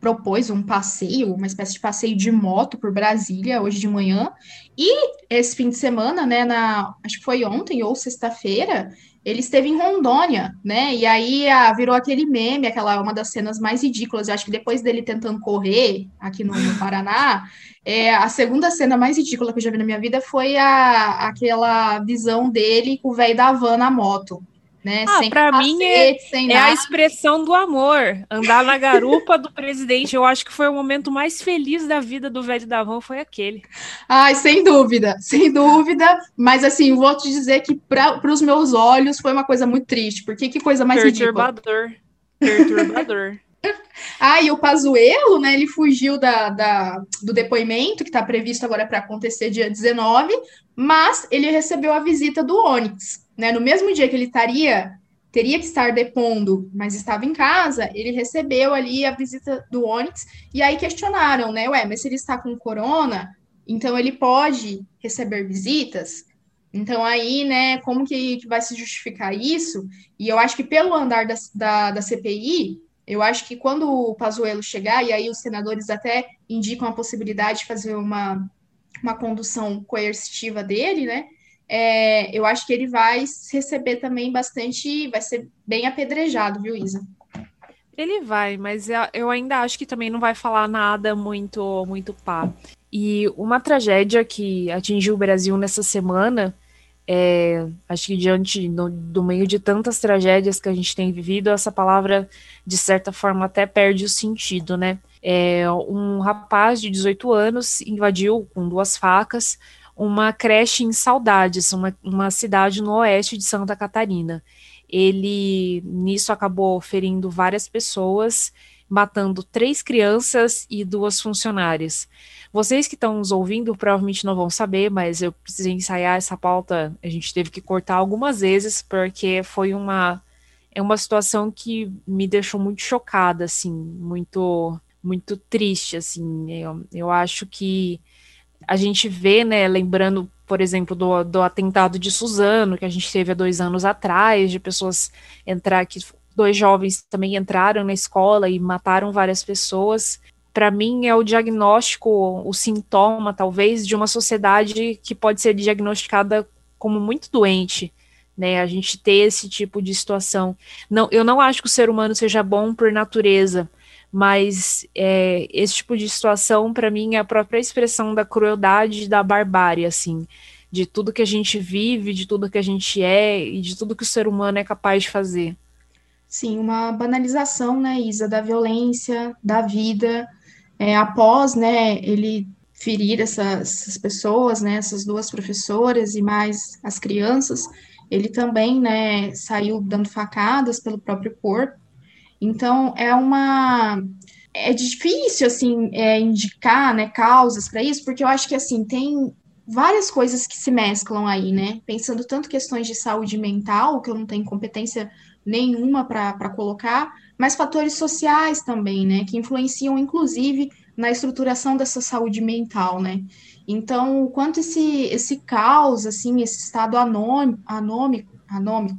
propôs um passeio, uma espécie de passeio de moto por Brasília hoje de manhã. E esse fim de semana, né, na, acho que foi ontem ou sexta-feira, ele esteve em Rondônia, né? E aí ah, virou aquele meme, aquela uma das cenas mais ridículas. Eu acho que depois dele tentando correr aqui no, no Paraná, é, a segunda cena mais ridícula que eu já vi na minha vida foi a, aquela visão dele com o velho da van na moto né?
Ah, para mim é, é a expressão do amor. Andar na garupa do presidente, eu acho que foi o momento mais feliz da vida do velho da van, foi aquele.
Ai, sem dúvida, sem dúvida. Mas assim, vou te dizer que para os meus olhos foi uma coisa muito triste, porque que coisa mais
Perturbador. ridícula. Perturbador.
Ah, e o Pazuello, né? Ele fugiu da, da do depoimento que está previsto agora para acontecer dia 19, mas ele recebeu a visita do Onyx né? No mesmo dia que ele estaria teria que estar depondo, mas estava em casa, ele recebeu ali a visita do Onyx, e aí questionaram, né? Ué, mas se ele está com corona, então ele pode receber visitas? Então aí, né, como que, vai se justificar isso? E eu acho que pelo andar da, da, da CPI, eu acho que quando o Pazuello chegar, e aí os senadores até indicam a possibilidade de fazer uma, uma condução coercitiva dele, né? é, eu acho que ele vai receber também bastante, vai ser bem apedrejado, viu, Isa?
Ele vai, mas eu ainda acho que também não vai falar nada muito, muito pá. E uma tragédia que atingiu o Brasil nessa semana, é, acho que diante do, do, meio de tantas tragédias que a gente tem vivido, essa palavra, de certa forma, até perde o sentido, né? É, um rapaz de 18 anos invadiu com duas facas uma creche em Saudades, uma, uma cidade no oeste de Santa Catarina. Ele, nisso, acabou ferindo várias pessoas, matando três crianças e duas funcionárias. Vocês que estão nos ouvindo provavelmente não vão saber, mas eu precisei ensaiar essa pauta. A gente teve que cortar algumas vezes, porque foi uma, é uma situação que me deixou muito chocada, assim, muito, muito triste, assim. Eu, eu acho que a gente vê, né, lembrando, por exemplo, do, do atentado de Suzano, que a gente teve há dois anos atrás, de pessoas entrar, que dois jovens também entraram na escola e mataram várias pessoas. Para mim, é o diagnóstico, o sintoma, talvez, de uma sociedade que pode ser diagnosticada como muito doente. Né, a gente ter esse tipo de situação. Não, eu não acho que o ser humano seja bom por natureza, mas é, esse tipo de situação, para mim, é a própria expressão da crueldade e da barbárie, assim, de tudo que a gente vive, de tudo que a gente é e de tudo que o ser humano é capaz de fazer.
Sim, uma banalização, né, Isa, da violência, da vida, é, após, né, ele ferir essas, essas, pessoas, né, essas duas professoras e mais as crianças, ele também, né, saiu dando facadas pelo próprio corpo. Então, é uma é difícil assim é, indicar, né, causas para isso, porque eu acho que assim tem várias coisas que se mesclam aí, né? Pensando tanto questões de saúde mental, que eu não tenho competência nenhuma para colocar, mas fatores sociais também, né? Que influenciam, inclusive, na estruturação dessa saúde mental, né? Então, o quanto esse, esse caos, assim, esse estado anômico, anômico, anômico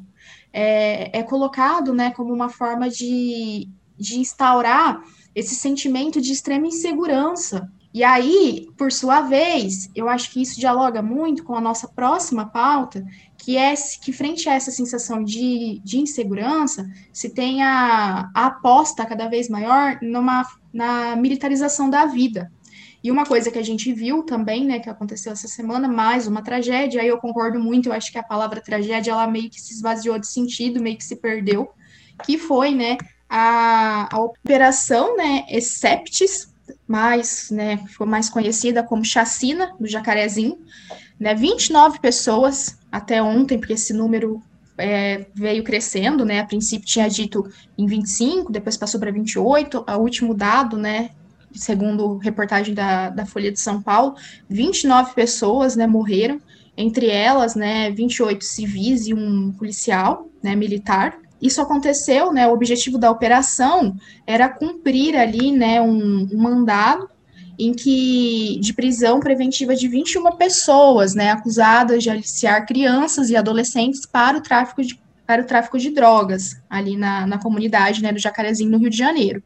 é, é colocado, né, como uma forma de, de instaurar esse sentimento de extrema insegurança. E aí, por sua vez, eu acho que isso dialoga muito com a nossa próxima pauta, que é que frente a essa sensação de, de insegurança, se tem a, a aposta cada vez maior numa, na militarização da vida. E uma coisa que a gente viu também, né, que aconteceu essa semana, mais uma tragédia, aí eu concordo muito, eu acho que a palavra tragédia, ela meio que se esvaziou de sentido, meio que se perdeu, que foi, né, a, a operação, né, Exceptis, mais, né, ficou mais conhecida como chacina do Jacarezinho, né, 29 pessoas até ontem, porque esse número é, veio crescendo, né, a princípio tinha dito em 25, depois passou para 28, o último dado, né, segundo reportagem da, da Folha de São Paulo, 29 pessoas, né, morreram, entre elas, né, 28 civis e um policial, né, militar, isso aconteceu, né? O objetivo da operação era cumprir ali, né, um, um mandado em que de prisão preventiva de 21 pessoas, né, acusadas de aliciar crianças e adolescentes para o tráfico de para o tráfico de drogas ali na, na comunidade, né, do Jacarezinho, no Rio de Janeiro.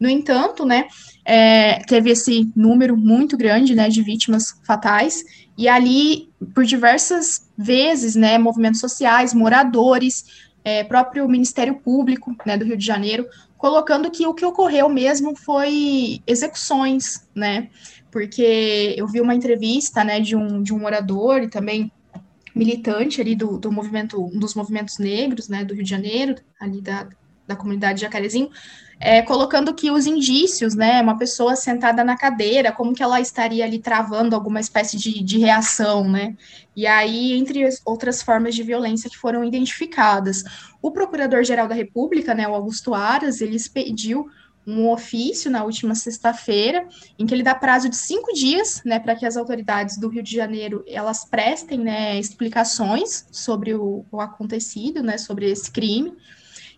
No entanto, né, é, teve esse número muito grande, né, de vítimas fatais, e ali, por diversas vezes, né, movimentos sociais, moradores, é, próprio Ministério Público né, do Rio de Janeiro, colocando que o que ocorreu mesmo foi execuções, né? Porque eu vi uma entrevista né, de, um, de um morador e também militante ali do, do movimento, um dos movimentos negros né, do Rio de Janeiro, ali da, da comunidade de Jacarezinho, é, colocando que os indícios, né, uma pessoa sentada na cadeira, como que ela estaria ali travando alguma espécie de, de reação, né? E aí, entre outras formas de violência que foram identificadas. O Procurador-Geral da República, né, o Augusto Aras, ele expediu um ofício na última sexta-feira, em que ele dá prazo de cinco dias, né, para que as autoridades do Rio de Janeiro elas prestem, né, explicações sobre o, o acontecido, né, sobre esse crime.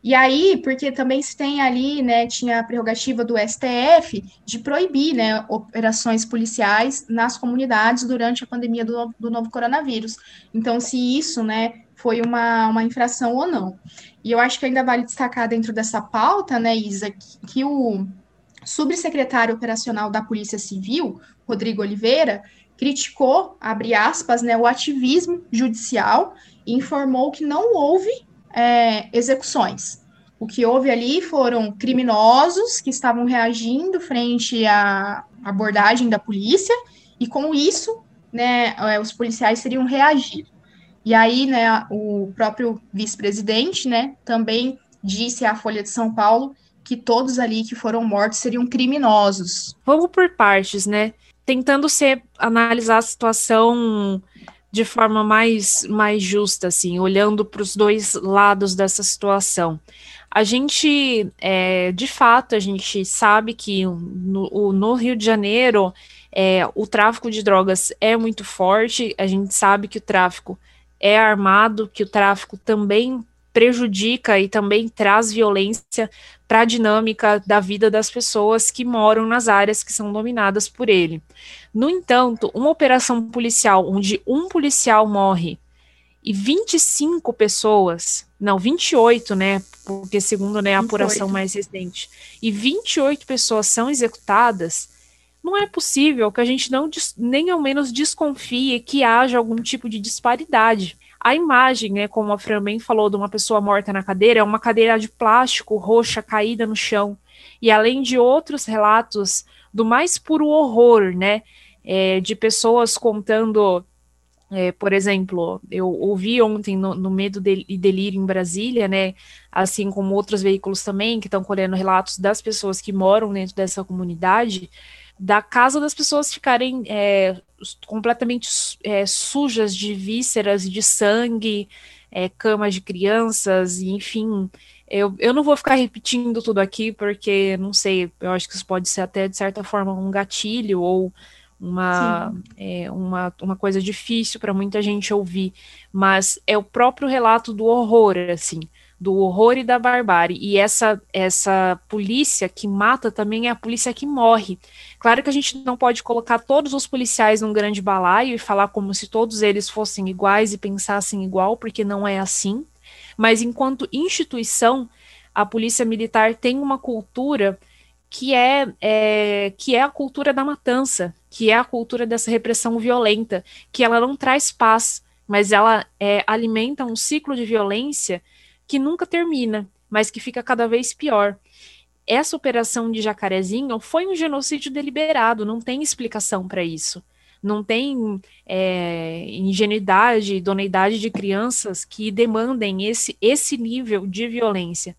E aí, porque também se tem ali, né, tinha a prerrogativa do STF de proibir, né, operações policiais nas comunidades durante a pandemia do, do novo coronavírus. Então, se isso, né, foi uma, uma infração ou não. E eu acho que ainda vale destacar dentro dessa pauta, né, Isa, que, que o subsecretário operacional da Polícia Civil, Rodrigo Oliveira, criticou, abre aspas, né, o ativismo judicial e informou que não houve é, execuções. O que houve ali foram criminosos que estavam reagindo frente à abordagem da polícia, e com isso, né, é, os policiais teriam reagido. E aí, né, o próprio vice-presidente, né, também disse à Folha de São Paulo que todos ali que foram mortos seriam criminosos.
Vamos por partes, né? Tentando ser analisar a situação de forma mais, mais justa, assim, olhando para os dois lados dessa situação. A gente, é, de fato, a gente sabe que no, no Rio de Janeiro é, o tráfico de drogas é muito forte, a gente sabe que o tráfico é armado, que o tráfico também prejudica e também traz violência para a dinâmica da vida das pessoas que moram nas áreas que são dominadas por ele. No entanto, uma operação policial onde um policial morre e 25 pessoas, não, 28, né, porque segundo né, a 28. apuração mais recente, e 28 pessoas são executadas, não é possível que a gente não nem ao menos desconfie que haja algum tipo de disparidade. A imagem, né, como a Fran bem falou, de uma pessoa morta na cadeira, é uma cadeira de plástico roxa caída no chão. E além de outros relatos do mais puro horror, né, é, de pessoas contando É, por exemplo, eu ouvi ontem no, no Medo e Delírio em Brasília, né, assim como outros veículos também, que estão colhendo relatos das pessoas que moram dentro dessa comunidade, da casa das pessoas ficarem é, completamente é, sujas de vísceras, de sangue, é, camas de crianças, e, enfim. Eu, eu não vou ficar repetindo tudo aqui, porque, não sei, eu acho que isso pode ser até, de certa forma, um gatilho ou uma, é, uma, uma coisa difícil para muita gente ouvir, mas é o próprio relato do horror, assim, do horror e da barbárie. E essa, essa polícia que mata também é a polícia que morre. Claro que a gente não pode colocar todos os policiais num grande balaio e falar como se todos eles fossem iguais e pensassem igual, porque não é assim. Mas enquanto instituição, a polícia militar tem uma cultura que é, é, que é a cultura da matança, que é a cultura dessa repressão violenta, que ela não traz paz, mas ela é, alimenta um ciclo de violência que nunca termina, mas que fica cada vez pior. Essa operação de Jacarezinho foi um genocídio deliberado, não tem explicação para isso. Não tem é, ingenuidade, idoneidade de crianças que demandem esse, esse nível de violência.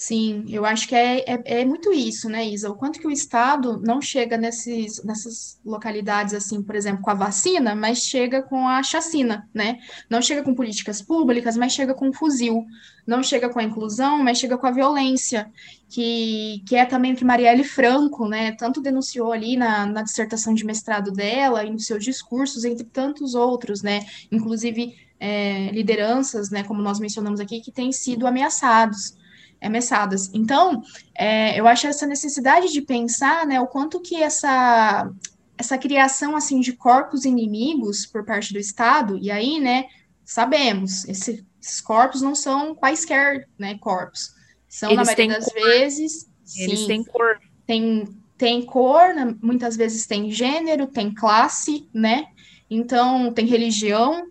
Sim, eu acho que é, é, é, muito isso, né, Isa? O quanto que o Estado não chega nesses, nessas localidades, assim, por exemplo, com a vacina, mas chega com a chacina, né? Não chega com políticas públicas, mas chega com fuzil. Não chega com a inclusão, mas chega com a violência, que, que é também o que Marielle Franco, né, tanto denunciou ali na, na dissertação de mestrado dela e nos seus discursos, entre tantos outros, né? Inclusive é, lideranças, né, como nós mencionamos aqui, que têm sido ameaçados ameaçadas. Então, é, eu acho essa necessidade de pensar, né, o quanto que essa essa criação assim de corpos inimigos por parte do Estado, e aí, né, sabemos, esse, esses corpos não são quaisquer, né, corpos. São, Eles na maioria das cor. vezes,
Eles sim, têm cor.
Tem, tem cor, muitas vezes tem gênero, tem classe, né? Então, tem religião,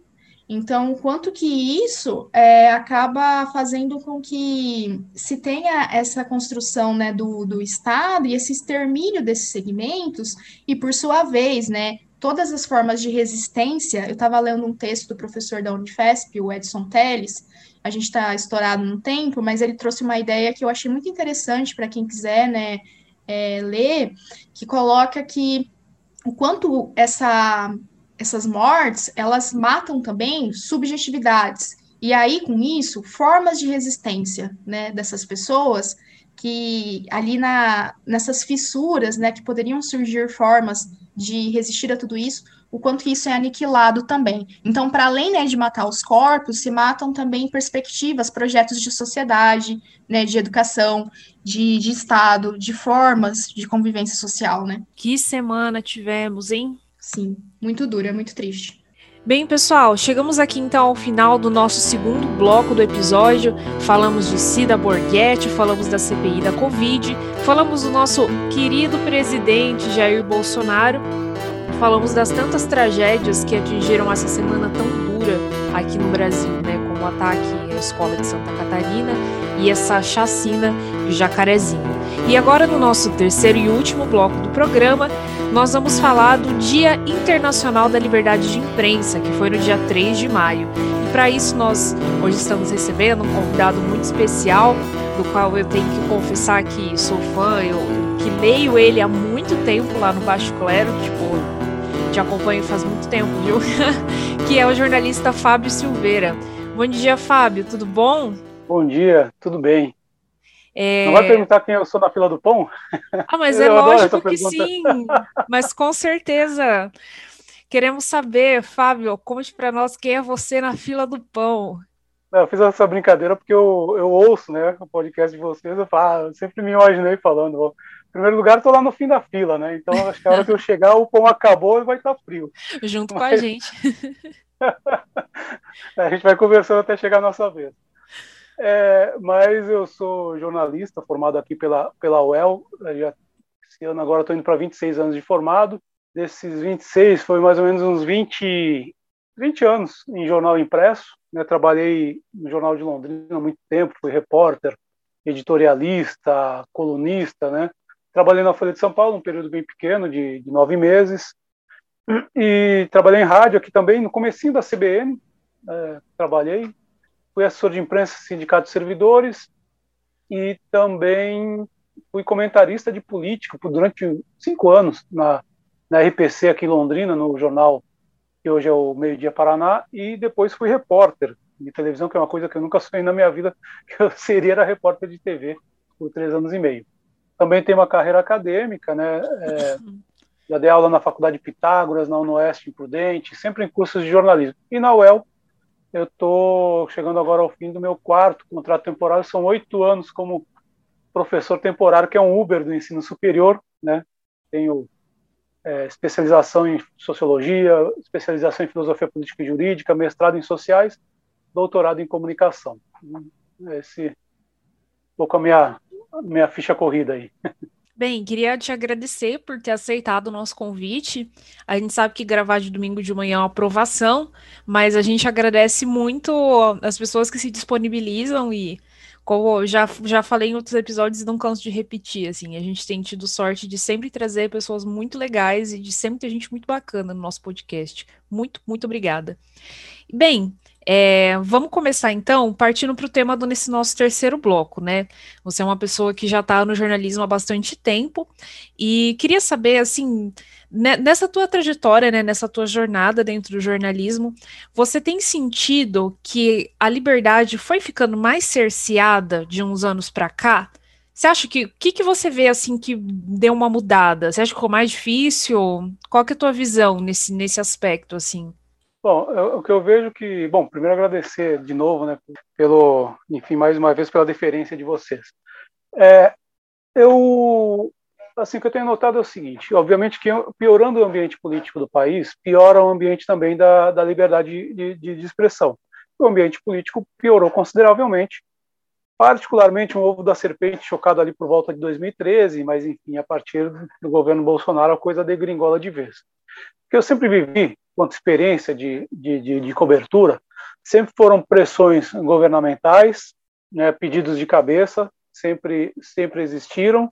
então, quanto que isso é, acaba fazendo com que se tenha essa construção né, do, do Estado e esse extermínio desses segmentos, e por sua vez, né, todas as formas de resistência. Eu estava lendo um texto do professor da Unifesp, o Edson Teles, a gente está estourado no tempo, mas ele trouxe uma ideia que eu achei muito interessante para quem quiser né, é, ler, que coloca que o quanto essa essas mortes, elas matam também subjetividades. E aí, com isso, formas de resistência né, dessas pessoas que ali na, nessas fissuras, né, que poderiam surgir formas de resistir a tudo isso, o quanto isso é aniquilado também. Então, para além né, de matar os corpos, se matam também perspectivas, projetos de sociedade, né, de educação, de, de Estado, de formas de convivência social, né?
Que semana tivemos, hein?
Sim, muito duro, é muito triste.
Bem, pessoal, chegamos aqui então ao final do nosso segundo bloco do episódio. Falamos de Cida Borghetti, falamos da CPI da Covid, falamos do nosso querido presidente Jair Bolsonaro, falamos das tantas tragédias que atingiram essa semana tão dura aqui no Brasil, né? O ataque à escola de Santa Catarina e essa chacina de Jacarezinho. E agora, no nosso terceiro e último bloco do programa, nós vamos falar do Dia Internacional da Liberdade de Imprensa, que foi no dia 3 de maio. E para isso nós hoje estamos recebendo um convidado muito especial, do qual eu tenho que confessar que sou fã, eu que leio ele há muito tempo lá no Baixo Clero, tipo, te acompanho faz muito tempo, viu? que é o jornalista Fábio Silveira. Bom dia, Fábio, tudo bom?
Bom dia, tudo bem. É... Não vai perguntar quem eu sou na fila do pão?
Ah, mas é lógico que sim, mas com certeza. Queremos saber, Fábio, conte para nós quem é você na fila do pão.
Não, eu fiz essa brincadeira porque eu, eu ouço né, o podcast de vocês, eu, falo, ah, eu sempre me imaginei falando, em primeiro lugar, estou lá no fim da fila, né? Então acho que a hora que eu chegar, o pão acabou e vai estar tá frio.
Junto Mas... com a gente.
a gente vai conversando até chegar a nossa vez. É, mas eu sou jornalista, formado aqui pela, pela UEL. Já, esse ano agora estou indo para 26 anos de formado. Desses 26, foi mais ou menos uns 20, 20 anos em jornal impresso. Né? Trabalhei no Jornal de Londrina há muito tempo, fui repórter, editorialista, colunista. Né? Trabalhei na Folha de São Paulo um período bem pequeno, de, de nove meses. E trabalhei em rádio aqui também, no comecinho da CBN, é, trabalhei. Fui assessor de imprensa Sindicato de Servidores e também fui comentarista de política durante cinco anos na, na RPC aqui em Londrina, no jornal que hoje é o Meio Dia Paraná, e depois fui repórter de televisão, que é uma coisa que eu nunca sonhei na minha vida, que eu seria era repórter de TV por três anos e meio. Também tenho uma carreira acadêmica, né? É, já dei aula na Faculdade Pitágoras, na UNOeste em Prudente, sempre em cursos de jornalismo. E na UEL, eu estou chegando agora ao fim do meu quarto contrato temporário, são oito anos como professor temporário, que é um Uber do ensino superior, né? Tenho é, especialização em sociologia, especialização em filosofia política e jurídica, mestrado em sociais, doutorado em comunicação. Esse pouco a minha minha ficha corrida aí.
Bem, queria te agradecer por ter aceitado o nosso convite. A gente sabe que gravar de domingo de manhã é uma aprovação, mas a gente agradece muito as pessoas que se disponibilizam e, como já, já falei em outros episódios não canso de repetir, assim, a gente tem tido sorte de sempre trazer pessoas muito legais e de sempre ter gente muito bacana no nosso podcast. Muito, muito obrigada. Bem, é, vamos começar então partindo para o tema do nesse nosso terceiro bloco, né? Você é uma pessoa que já está no jornalismo há bastante tempo e queria saber, assim, né, nessa tua trajetória, né, nessa tua jornada dentro do jornalismo, você tem sentido que a liberdade foi ficando mais cerceada de uns anos para cá? Você acha que o que, que você vê assim que deu uma mudada? Você acha que ficou mais difícil? Qual que é a tua visão nesse, nesse aspecto assim?
Bom, o que eu vejo que, bom, primeiro agradecer de novo, né, pelo, enfim, mais uma vez pela deferência de vocês. É, eu, assim, o que eu tenho notado é o seguinte, obviamente que piorando o ambiente político do país, piora o ambiente também da, da liberdade de, de, de expressão. O ambiente político piorou consideravelmente, particularmente um ovo da serpente chocado ali por volta de 2013, mas enfim, a partir do governo Bolsonaro a coisa degringola de vez. O que eu sempre vivi quanto experiência de, de, de, de cobertura, sempre foram pressões governamentais, né, pedidos de cabeça, sempre, sempre existiram,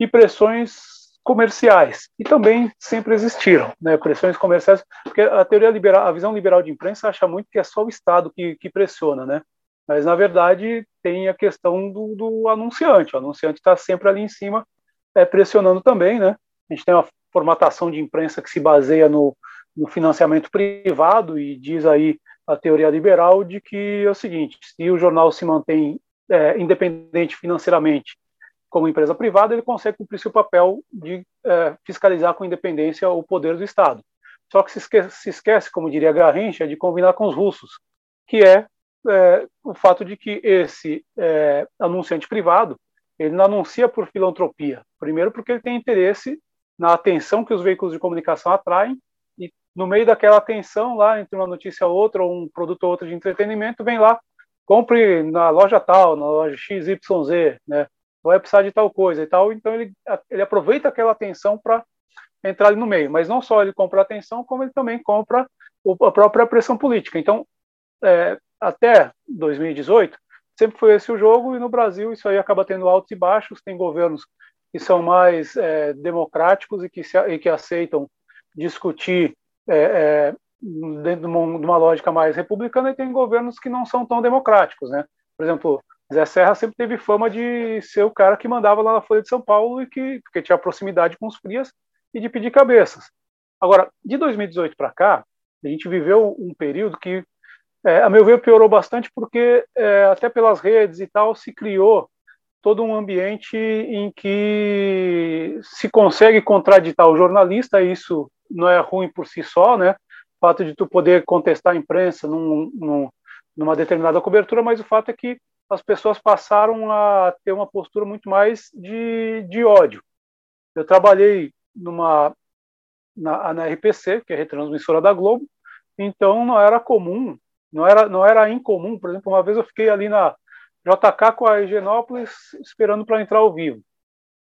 e pressões comerciais, e também sempre existiram, né, pressões comerciais, porque a teoria liberal, a visão liberal de imprensa acha muito que é só o Estado que, que pressiona, né, mas na verdade tem a questão do, do anunciante, o anunciante está sempre ali em cima, é, pressionando também, né, a gente tem uma formatação de imprensa que se baseia no, no financiamento privado e diz aí a teoria liberal de que é o seguinte: se o jornal se mantém é, independente financeiramente como empresa privada, ele consegue cumprir seu papel de é, fiscalizar com independência o poder do Estado. Só que se esquece, se esquece, como diria Garrincha, de combinar com os russos, que é, é o fato de que esse é, anunciante privado ele não anuncia por filantropia. Primeiro, porque ele tem interesse na atenção que os veículos de comunicação atraem no meio daquela tensão lá entre uma notícia ou outra, ou um produto ou outro de entretenimento, vem lá, compre na loja tal, na loja XYZ, né? Vai precisar de tal coisa e tal. Então ele, ele aproveita aquela atenção para entrar ali no meio. Mas não só ele compra atenção, como ele também compra a própria pressão política. Então, é, até 2018, sempre foi esse o jogo, e no Brasil isso aí acaba tendo altos e baixos. Tem governos que são mais é, democráticos e que, se, e que aceitam discutir é, é, dentro de uma, de uma, lógica mais republicana e tem governos que não são tão democráticos, né? Por exemplo, Zé Serra sempre teve fama de ser o cara que mandava lá na Folha de São Paulo e que porque tinha proximidade com os frias e de pedir cabeças. Agora, de 2018 para cá, a gente viveu um período que, é, a meu ver, piorou bastante porque é, até pelas redes e tal se criou todo um ambiente em que se consegue contraditar o jornalista, isso não é ruim por si só, né? O fato de tu poder contestar a imprensa num, num, numa determinada cobertura, mas o fato é que as pessoas passaram a ter uma postura muito mais de, de ódio. Eu trabalhei numa na, na RPC, que é a retransmissora da Globo, então não era comum, não era não era incomum, por exemplo, uma vez eu fiquei ali na JK com a Higienópolis esperando para entrar ao vivo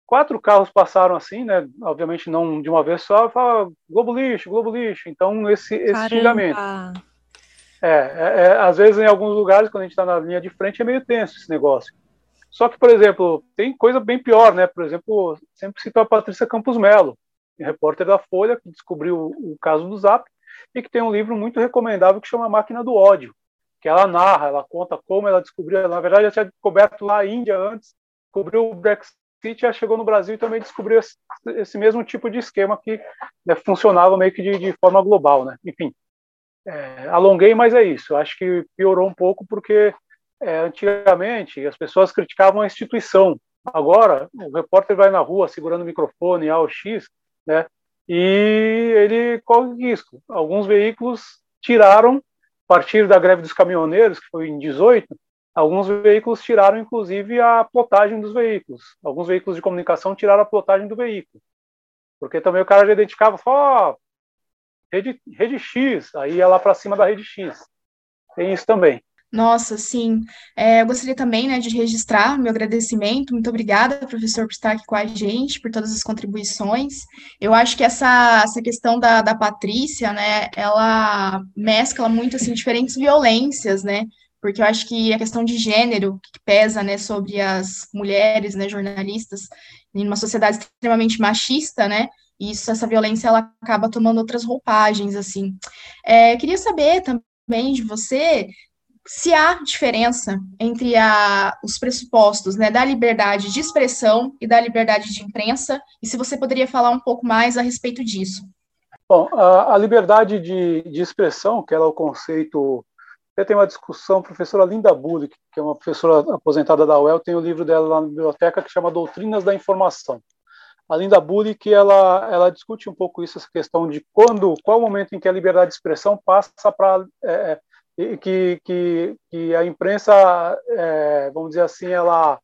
quatro carros passaram assim, né? Obviamente não de uma vez só, fala Globo lixo, Globo lixo. Então esse esse xingamento. É, é, é, às vezes em alguns lugares quando a gente está na linha de frente é meio tenso esse negócio. Só que, por exemplo, tem coisa bem pior, né? Por exemplo, sempre cito a Patrícia Campos Melo. repórter da Folha, que descobriu o caso do Zap, e que tem um livro muito recomendável que chama Máquina do Ódio, que ela narra, ela conta como ela descobriu, na verdade, ela tinha descoberto lá a Índia antes, descobriu o Brexit, já chegou no Brasil e também descobriu esse, esse mesmo tipo de esquema que né, funcionava meio que de, de, forma global, né? Enfim, é, alonguei, mas é isso. Acho que piorou um pouco porque é, antigamente as pessoas criticavam a instituição. Agora, o repórter vai na rua segurando o microfone AOX, né? E ele corre risco. Alguns veículos tiraram, a partir da greve dos caminhoneiros, que foi em 18, alguns veículos tiraram, inclusive, a plotagem dos veículos. Alguns veículos de comunicação tiraram a plotagem do veículo. Porque também o cara já identificava, ó, oh, rede, rede X, aí ia lá para cima da rede X. Tem isso também.
Nossa, sim. É, eu gostaria também né, de registrar meu agradecimento. Muito obrigada, professor, por estar aqui com a gente, por todas as contribuições. Eu acho que essa, essa questão da, da Patrícia, né, ela mescla muito assim, diferentes violências, né? Porque eu acho que a questão de gênero que pesa né, sobre as mulheres, né, jornalistas, em uma sociedade extremamente machista, né? Isso, essa violência, ela acaba tomando outras roupagens, assim. É, queria saber também de você se há diferença entre a, os pressupostos né, da liberdade de expressão e da liberdade de imprensa, e se você poderia falar um pouco mais a respeito disso.
Bom, a, a liberdade de, de, expressão, que é o conceito. Eu tenho uma discussão, a professora Linda Bulli, que é uma professora aposentada da UEL, tem o um livro dela lá na biblioteca que chama Doutrinas da Informação. A Linda Bulli, que ela, ela discute um pouco isso, essa questão de quando, qual o momento em que a liberdade de expressão passa para é, é que, que, que a imprensa, é, vamos dizer assim, ela,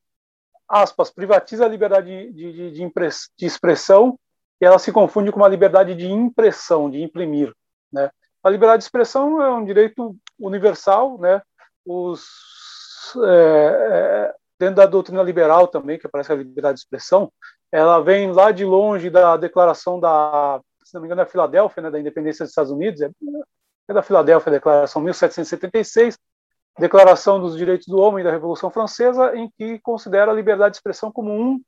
aspas, privatiza a liberdade de, de, de, de expressão e ela se confunde com uma liberdade de impressão, de imprimir. Né? A liberdade de expressão é um direito universal, né? Os, é, é, dentro da doutrina liberal também, que aparece a liberdade de expressão, ela vem lá de longe da declaração da, se não me engano, da Filadélfia, né, da independência dos Estados Unidos, é, é da Filadélfia, Declaração 1776, Declaração dos Direitos do Homem da Revolução Francesa, em que considera a liberdade de expressão como um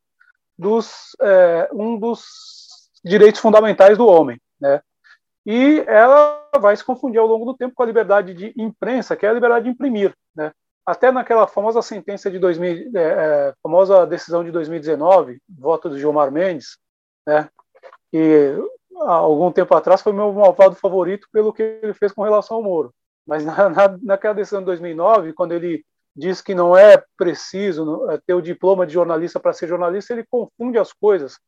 dos, é, um dos direitos fundamentais do homem. Né? E ela vai se confundir ao longo do tempo com a liberdade de imprensa, que é a liberdade de imprimir. Né? Até naquela famosa sentença de 2000, é, é, famosa decisão de 2019, voto de Gilmar Mendes, né? que há algum tempo atrás, foi meu malvado favorito pelo que ele fez com relação ao Moro. Mas na, na, naquela decisão de 2009, quando ele diz que não é preciso é, ter o diploma de jornalista para ser jornalista, ele confunde as coisas,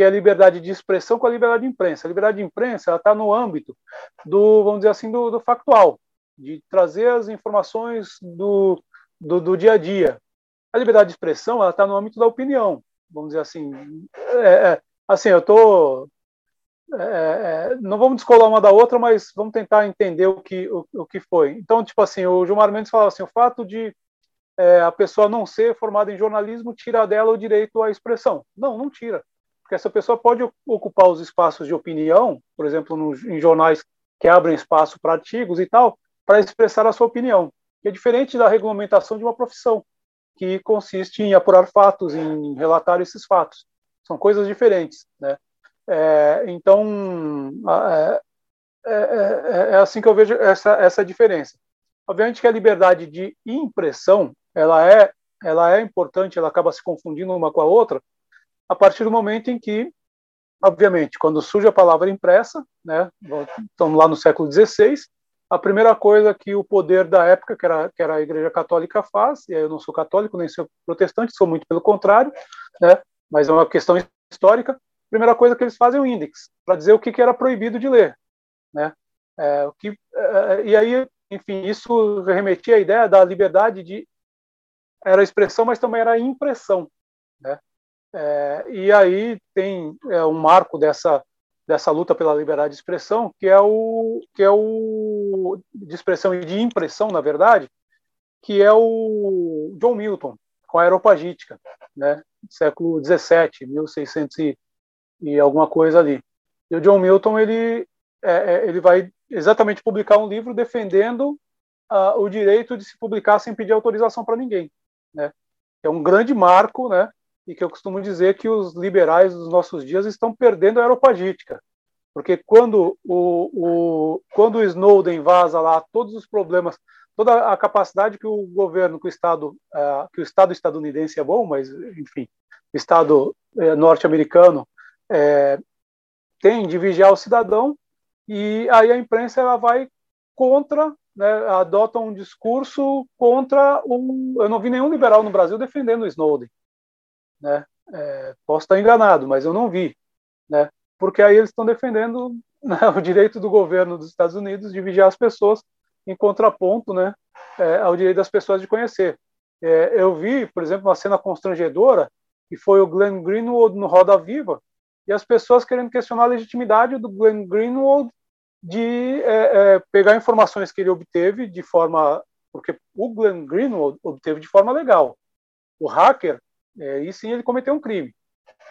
que é a liberdade de expressão com a liberdade de imprensa. A liberdade de imprensa está no âmbito do, vamos dizer assim, do, do factual, de trazer as informações do, do, do, dia a dia. A liberdade de expressão está no âmbito da opinião, vamos dizer assim. É, é, assim, eu estou é, é, não vamos descolar uma da outra, mas vamos tentar entender o que, o, o que foi. Então, tipo assim, o Gilmar Mendes fala assim, o fato de é, a pessoa não ser formada em jornalismo tira dela o direito à expressão. Não, não tira. Porque essa pessoa pode ocupar os espaços de opinião, por exemplo, no, em jornais que abrem espaço para artigos e tal, para expressar a sua opinião. Que é diferente da regulamentação de uma profissão, que consiste em apurar fatos, em relatar esses fatos. São coisas diferentes, né? É, então, é é, é, é, assim que eu vejo essa, essa diferença. Obviamente que a liberdade de impressão, ela é, ela é importante, ela acaba se confundindo uma com a outra, a partir do momento em que, obviamente, quando surge a palavra impressa, né, estamos lá no século XVI, a primeira coisa que o poder da época, que era, que era a Igreja Católica, faz, e eu não sou católico nem sou protestante, sou muito pelo contrário, né, mas é uma questão histórica, primeira coisa que eles fazem é o índex, para dizer o que, que, era proibido de ler. Né? É, o que, é, e aí, enfim, isso remetia à ideia da liberdade de. Era expressão, mas também era impressão. Né? É, e aí tem é, um marco dessa, dessa luta pela liberdade de expressão, que é o que é o de expressão e de impressão, na verdade, que é o John Milton com a aeropagítica, né, século 17, 1600 e alguma coisa ali. E o John Milton ele é, é, ele vai exatamente publicar um livro defendendo uh, o direito de se publicar sem pedir autorização para ninguém, né? É um grande marco, né? E que eu costumo dizer que os liberais dos nossos dias estão perdendo a aeropagítica. Porque quando o, o, quando o Snowden vaza lá todos os problemas, toda a capacidade que o governo, que o Estado, uh, que o Estado estadunidense é bom, mas, enfim, o Estado uh, norte-americano é, tem de vigiar o cidadão, e aí a imprensa ela vai contra, né, adota um discurso contra um. Eu não vi nenhum liberal no Brasil defendendo o Snowden. Né? É, posso estar enganado, mas eu não vi. Né? Porque aí eles estão defendendo né, o direito do governo dos Estados Unidos de vigiar as pessoas em contraponto né, é, ao direito das pessoas de conhecer. É, eu vi, por exemplo, uma cena constrangedora, que foi o Glenn Greenwald no Roda Viva, e as pessoas querendo questionar a legitimidade do Glenn Greenwald de é, é, pegar informações que ele obteve de forma. Porque o Glenn Greenwald obteve de forma legal. O hacker, é, e sim ele cometeu um crime.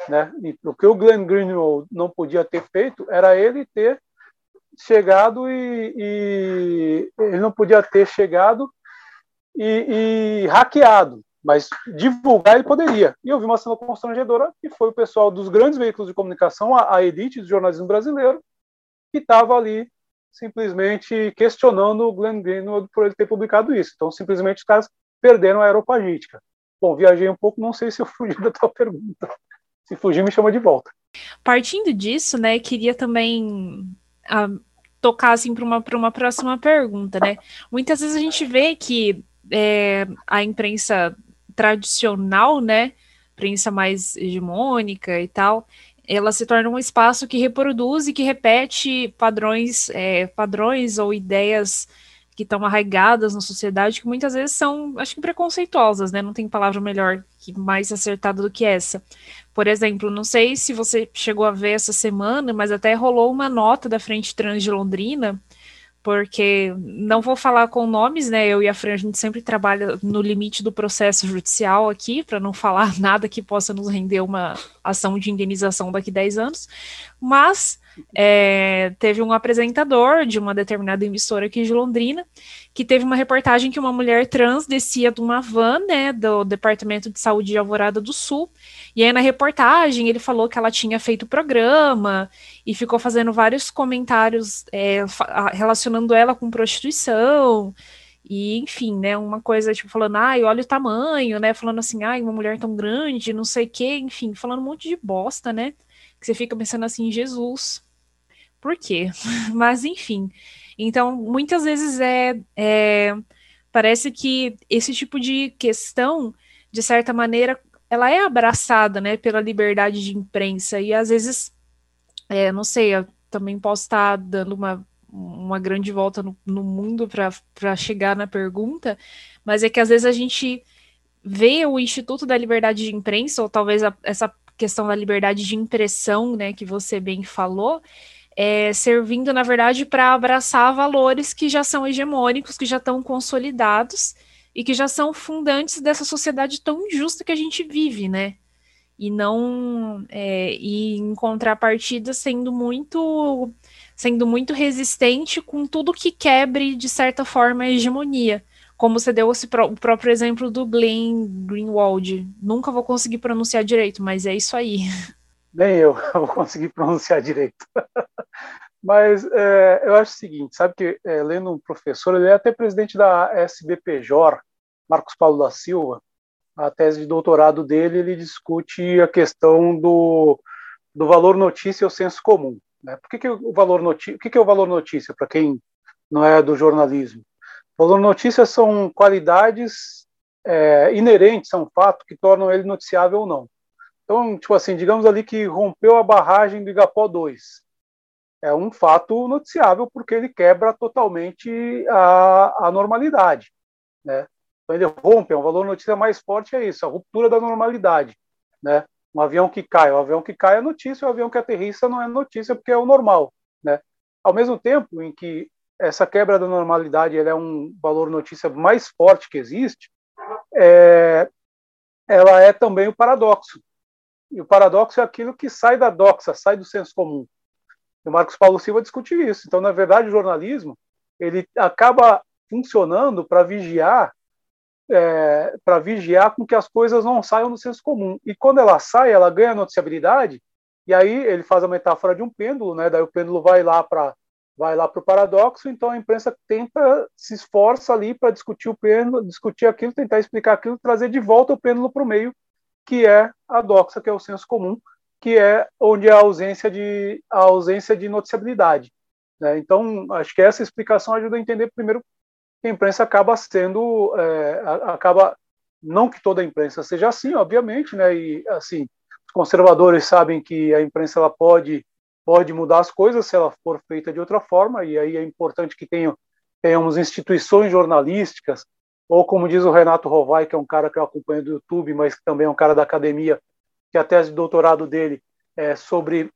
Né? E o que o Glenn Greenwald não podia ter feito era ele ter chegado e, e ele não podia ter chegado e, e, hackeado, mas divulgar ele poderia. E eu vi uma cena constrangedora que foi o pessoal dos grandes veículos de comunicação, a, a elite do jornalismo brasileiro, que estava ali simplesmente questionando o Glenn Greenwald por ele ter publicado isso. Então, simplesmente os caras perderam a aeropagítica. Bom, viajei um pouco, não sei se eu fugi da tua pergunta. Se fugir, me chama de volta.
Partindo disso, né, queria também uh, tocar assim para uma, uma próxima pergunta, né? Muitas vezes a gente vê que é, a imprensa tradicional, né, imprensa mais hegemônica e tal, ela se torna um espaço que reproduz e que repete padrões, é, padrões ou ideias que estão arraigadas na sociedade que muitas vezes são, acho que preconceituosas, né? Não tem palavra melhor que mais acertada do que essa. Por exemplo, não sei se você chegou a ver essa semana, mas até rolou uma nota da Frente Trans de Londrina porque não vou falar com nomes, né? Eu e a Fran, a gente sempre trabalha no limite do processo judicial aqui, para não falar nada que possa nos render uma ação de indenização daqui a 10 anos, mas é, teve um apresentador de uma determinada emissora aqui de Londrina que teve uma reportagem que uma mulher trans descia de uma van, né, do Departamento de Saúde de Alvorada do Sul, e aí na reportagem ele falou que ela tinha feito o programa e ficou fazendo vários comentários é, relacionando ela com prostituição, e enfim, né, uma coisa tipo falando, ai, olha o tamanho, né, falando assim, ai, uma mulher tão grande, não sei o quê, enfim, falando um monte de bosta, né, que você fica pensando assim, Jesus, por quê? Mas enfim, então muitas vezes é, é parece que esse tipo de questão, de certa maneira, ela é abraçada, né, pela liberdade de imprensa e às vezes, é, não sei, eu também posso estar dando uma, uma grande volta no, no mundo para chegar na pergunta, mas é que às vezes a gente vê o Instituto da Liberdade de Imprensa, ou talvez a, essa questão da liberdade de impressão, né, que você bem falou, é, servindo, na verdade, para abraçar valores que já são hegemônicos, que já estão consolidados e que já são fundantes dessa sociedade tão injusta que a gente vive, né? E não é, e em contrapartida sendo muito sendo muito resistente com tudo que quebre de certa forma a hegemonia. Como você deu esse, o próprio exemplo do Glenn Greenwald. Nunca vou conseguir pronunciar direito, mas é isso aí.
Nem eu, vou conseguir pronunciar direito. Mas é, eu acho o seguinte, sabe que é, lendo um professor, ele é até presidente da SBPJOR, Marcos Paulo da Silva, a tese de doutorado dele, ele discute a questão do, do valor notícia ao senso comum. Né? Por que, que o valor notícia? O que, que é o valor notícia para quem não é do jornalismo? Valor notícia são qualidades é, inerentes a um fato que tornam ele noticiável ou não. Então, tipo assim, digamos ali que rompeu a barragem do Igapó 2 é um fato noticiável porque ele quebra totalmente a, a normalidade. Né? Então ele rompe, é um valor notícia mais forte é isso, a ruptura da normalidade. Né? Um avião que cai, o avião que cai é notícia, o avião que aterrissa não é notícia porque é o normal. Né? Ao mesmo tempo em que essa quebra da normalidade é um valor notícia mais forte que existe, é, ela é também o paradoxo. E o paradoxo é aquilo que sai da doxa, sai do senso comum. O Marcos Paulo Silva discute isso. Então, na verdade, o jornalismo ele acaba funcionando para vigiar é, para vigiar com que as coisas não saiam do senso comum. E quando ela sai, ela ganha noticiabilidade, e aí ele faz a metáfora de um pêndulo, né? Daí o pêndulo vai lá para vai lá para o paradoxo, então a imprensa tenta, se esforça ali para discutir o pêndulo, discutir aquilo, tentar explicar aquilo, trazer de volta o pêndulo para o meio, que é a doxa, que é o senso comum, que é onde a ausência de, a ausência de noticiabilidade. Né? Então, acho que essa explicação ajuda a entender, primeiro, que a imprensa acaba sendo, é, acaba, não que toda a imprensa seja assim, obviamente, né? e assim, os conservadores sabem que a imprensa ela pode pode mudar as coisas se ela for feita de outra forma, e aí é importante que tenham, tenhamos instituições jornalísticas, ou como diz o Renato Rovai, que é um cara que eu acompanho do YouTube, mas também é um cara da academia, que a tese de doutorado dele é sobre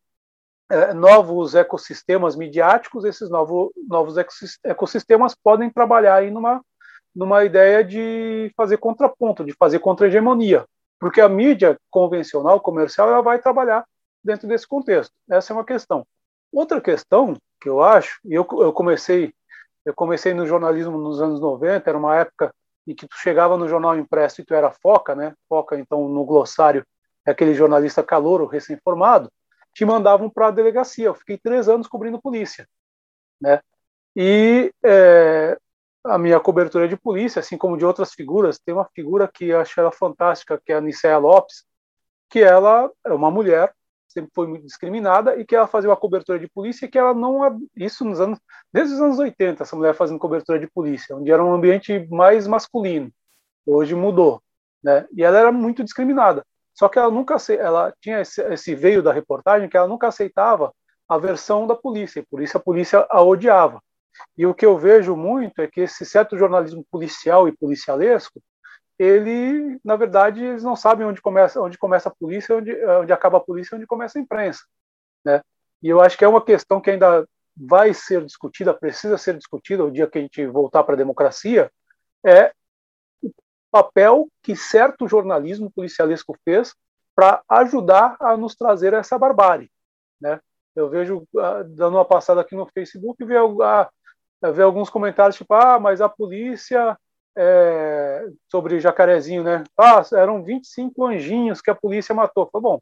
é, novos ecossistemas midiáticos, esses novo, novos ecossistemas podem trabalhar aí numa, numa ideia de fazer contraponto, de fazer contra-hegemonia, porque a mídia convencional, comercial, ela vai trabalhar dentro desse contexto. Essa é uma questão. Outra questão que eu acho, e eu, eu comecei eu comecei no jornalismo nos anos 90, era uma época em que tu chegava no jornal impresso e tu era foca, né? Foca, então, no glossário, é aquele jornalista calouro, recém-formado, te mandavam para a delegacia. Eu fiquei três anos cobrindo polícia, né? E é, a minha cobertura de polícia, assim como de outras figuras, tem uma figura que eu acho ela fantástica, que é a Nicéia Lopes, que ela é uma mulher sempre foi muito discriminada e que ela fazia uma cobertura de polícia que ela não isso nos anos desde os anos 80 essa mulher fazendo cobertura de polícia onde era um ambiente mais masculino. Hoje mudou né? E ela era muito discriminada. Só que ela nunca ela tinha esse, esse veio da reportagem que ela nunca aceitava a versão da polícia e por isso a polícia a odiava. E o que eu vejo muito é que esse certo jornalismo policial e policialesco ele, na verdade, eles não sabem onde começa, onde começa a polícia, onde, onde acaba a polícia, onde começa a imprensa, né? E eu acho que é uma questão que ainda vai ser discutida, precisa ser discutida o dia que a gente voltar para a democracia, é o papel que certo jornalismo policialesco fez para ajudar a nos trazer essa barbárie, né? Eu vejo, ah, dando uma passada aqui no Facebook, ver, ah, ver alguns comentários tipo, ah, mas a polícia é, sobre Jacarezinho, né? Ah, eram 25 anjinhos que a polícia matou. Falei, bom,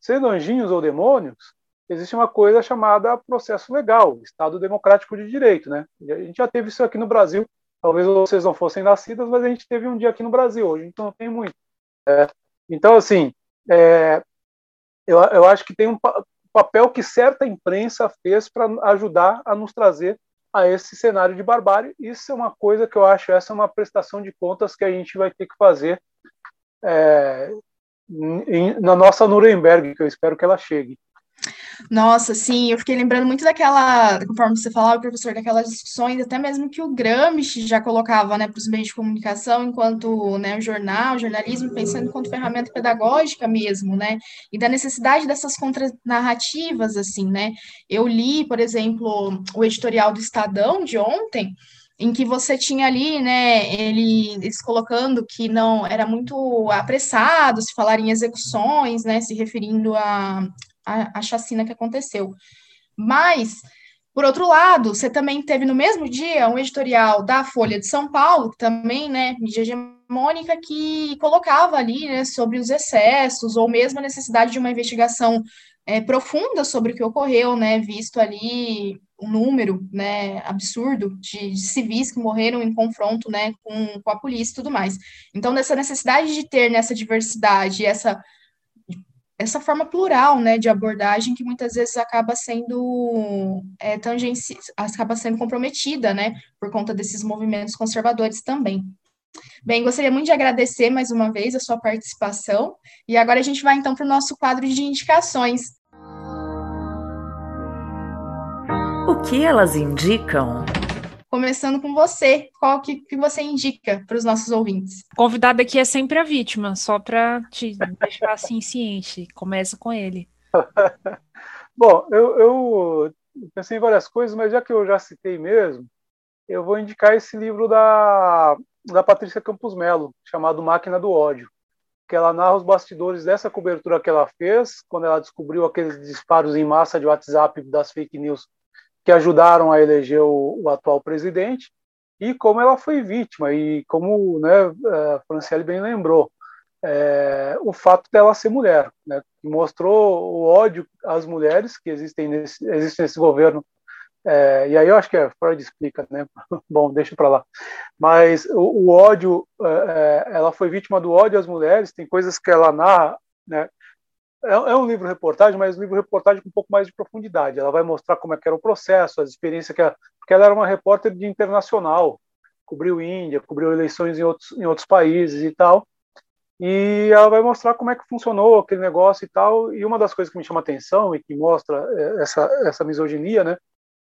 sendo anjinhos ou demônios, existe uma coisa chamada processo legal, Estado Democrático de Direito, né? A gente já teve isso aqui no Brasil. Talvez vocês não fossem nascidas, mas a gente teve um dia aqui no Brasil. Hoje gente não tem muito. É, então, assim, é, eu, eu acho que tem um papel que certa imprensa fez para ajudar a nos trazer a esse cenário de barbárie. Isso é uma coisa que eu acho, essa é uma prestação de contas que a gente vai ter que fazer é, em, na nossa Nuremberg, que eu espero que ela chegue.
Nossa, sim, eu fiquei lembrando muito daquela, conforme você falava, professor, daquelas discussões, até mesmo que o Gramsci já colocava, né, para os meios de comunicação, enquanto, né, o jornal, o jornalismo, pensando enquanto ferramenta pedagógica mesmo, né, e da necessidade dessas contranarrativas, assim, né. Eu li, por exemplo, o editorial do Estadão de ontem, em que você tinha ali, né, ele, eles colocando que não era muito apressado se falar em execuções, né, se referindo a, a, a chacina que aconteceu. Mas, por outro lado, você também teve no mesmo dia um editorial da Folha de São Paulo, também, né, mídia hegemônica, que colocava ali, né, sobre os excessos, ou mesmo a necessidade de uma investigação é, profunda sobre o que ocorreu, né, visto ali um número, né, absurdo de, de, civis que morreram em confronto, né, com, com a polícia e tudo mais. Então, dessa necessidade de ter nessa diversidade, essa essa forma plural, né, de abordagem que muitas vezes acaba sendo é, tangenci... acaba sendo comprometida, né, por conta desses movimentos conservadores também. Bem, gostaria muito de agradecer mais uma vez a sua participação e agora a gente vai então para o nosso quadro de indicações.
O que elas indicam?
Começando com você, qual que, que você indica para os nossos ouvintes?
Convidado aqui é sempre a vítima, só para te deixar assim ciente. Começa com ele.
Bom, eu, eu, pensei em várias coisas, mas já que eu já citei mesmo, eu vou indicar esse livro da, da Patrícia Campos Melo, chamado Máquina do Ódio, que ela narra os bastidores dessa cobertura que ela fez, quando ela descobriu aqueles disparos em massa de WhatsApp das fake news que ajudaram a eleger o, o atual presidente. e como ela foi vítima, e como né, a Franciele bem lembrou, é, o fato dela ser mulher, né, mostrou o ódio às mulheres que existem nesse, nesse governo. É, e aí eu acho que a Freud explica, né? Bom, deixa para lá. Mas o, o ódio, é, é, ela foi vítima do ódio às mulheres. Tem coisas que ela narra, né? É, é um livro reportagem, mas um livro reportagem com um pouco mais de profundidade. Ela vai mostrar como é que era o processo, as experiências que ela, porque ela era uma repórter de internacional, cobriu Índia, cobriu eleições em outros, em outros países e tal. E ela vai mostrar como é que funcionou aquele negócio e tal. E uma das coisas que me chama atenção e que mostra é, essa, essa misoginia, né?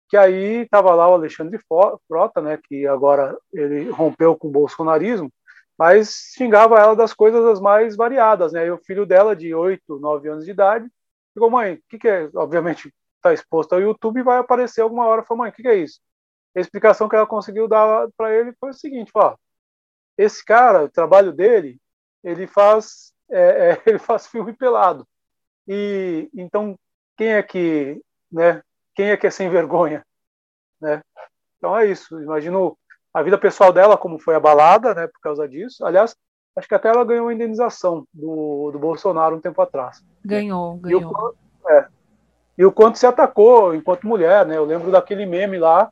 Que aí estava lá o Alexandre Frota, né? Que agora ele rompeu com o bolsonarismo, mas xingava ela das coisas as mais variadas, né? E o filho dela, de 8, 9 anos de idade, ficou, mãe, o que, que é? Obviamente está exposto ao YouTube e vai aparecer alguma hora. Falou, mãe, o que, que é isso? A explicação que ela conseguiu dar para ele foi o seguinte: ó, esse cara, o trabalho dele, ele faz, é, é, ele faz filme pelado. E então quem é que, né? Quem é que é sem vergonha, né? Então é isso. Imagino a vida pessoal dela como foi abalada, né? Por causa disso. Aliás, acho que até ela ganhou uma indenização do, do Bolsonaro um tempo atrás.
Ganhou, ganhou.
E o, é, e o quanto se atacou enquanto mulher, né? Eu lembro daquele meme lá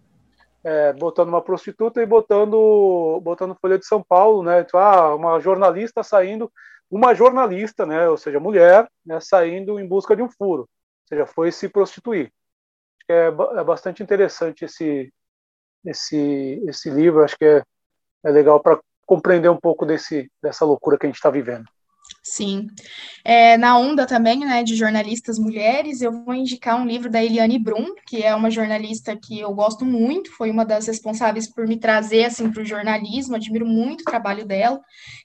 é, botando uma prostituta e botando botando Folha de São Paulo, né? Tipo, ah, uma jornalista saindo, uma jornalista, né? Ou seja, mulher, né? Saindo em busca de um furo, ou seja, foi se prostituir. É, é bastante interessante esse esse esse livro. Acho que é, é legal para compreender um pouco desse dessa loucura que a gente está vivendo.
Sim. É, na onda também, né, de jornalistas mulheres, eu vou indicar um livro da Eliane Brum, que é uma jornalista que eu gosto muito, foi uma das responsáveis por me trazer, assim, para o jornalismo, admiro muito o trabalho dela,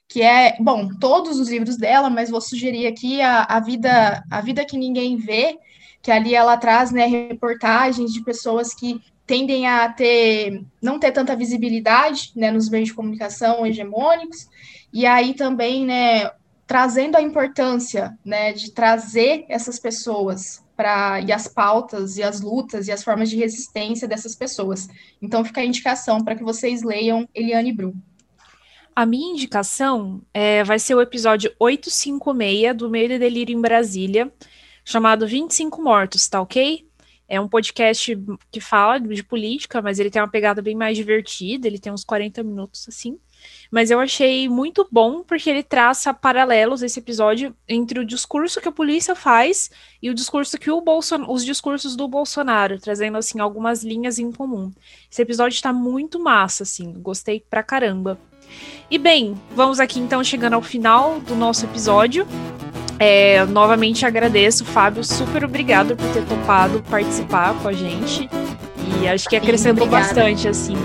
que é, bom, todos os livros dela, mas vou sugerir aqui a, a, vida, a Vida que Ninguém Vê, que ali ela traz, né, reportagens de pessoas que tendem a ter, não ter tanta visibilidade, né, nos meios de comunicação hegemônicos, e aí também, né, trazendo a importância né, de trazer essas pessoas para e as pautas e as lutas e as formas de resistência dessas pessoas. Então fica a indicação para que vocês leiam Eliane Brum.
A minha indicação é, vai ser o episódio 856 do Meio de Delírio em Brasília, chamado 25 Mortos, tá ok? É um podcast que fala de política, mas ele tem uma pegada bem mais divertida, ele tem uns 40 minutos assim. Mas eu achei muito bom porque ele traça paralelos esse episódio entre o discurso que a polícia faz e o discurso que o Bolson os discursos do Bolsonaro, trazendo assim algumas linhas em comum. Esse episódio está muito massa, assim, gostei pra caramba. E bem, vamos aqui então chegando ao final do nosso episódio. É, novamente agradeço, Fábio, super obrigado por ter topado participar com a gente. E acho que acrescentou bastante, assim,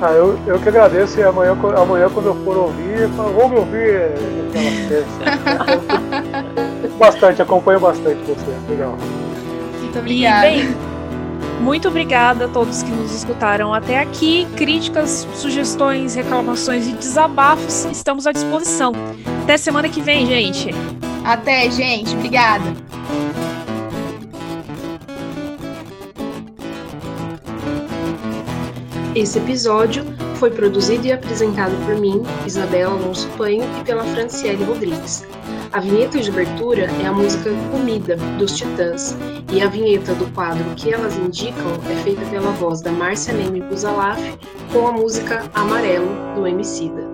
ah, eu, eu que agradeço e amanhã, amanhã quando eu for ouvir, eu falo, vou me ouvir bastante, acompanho bastante você. Legal.
Muito obrigada.
E, bem, muito obrigada a todos que nos escutaram até aqui. Críticas, sugestões, reclamações e desabafos estamos à disposição. Até semana que vem, gente.
Até, gente. Obrigada.
Esse episódio foi produzido e apresentado por mim, Isabela Alonso Panho, e pela Franciele Rodrigues. A vinheta de abertura é a música Comida, dos Titãs, e a vinheta do quadro Que Elas Indicam é feita pela voz da Márcia Neme Buzalaf com a música Amarelo, do Emicida.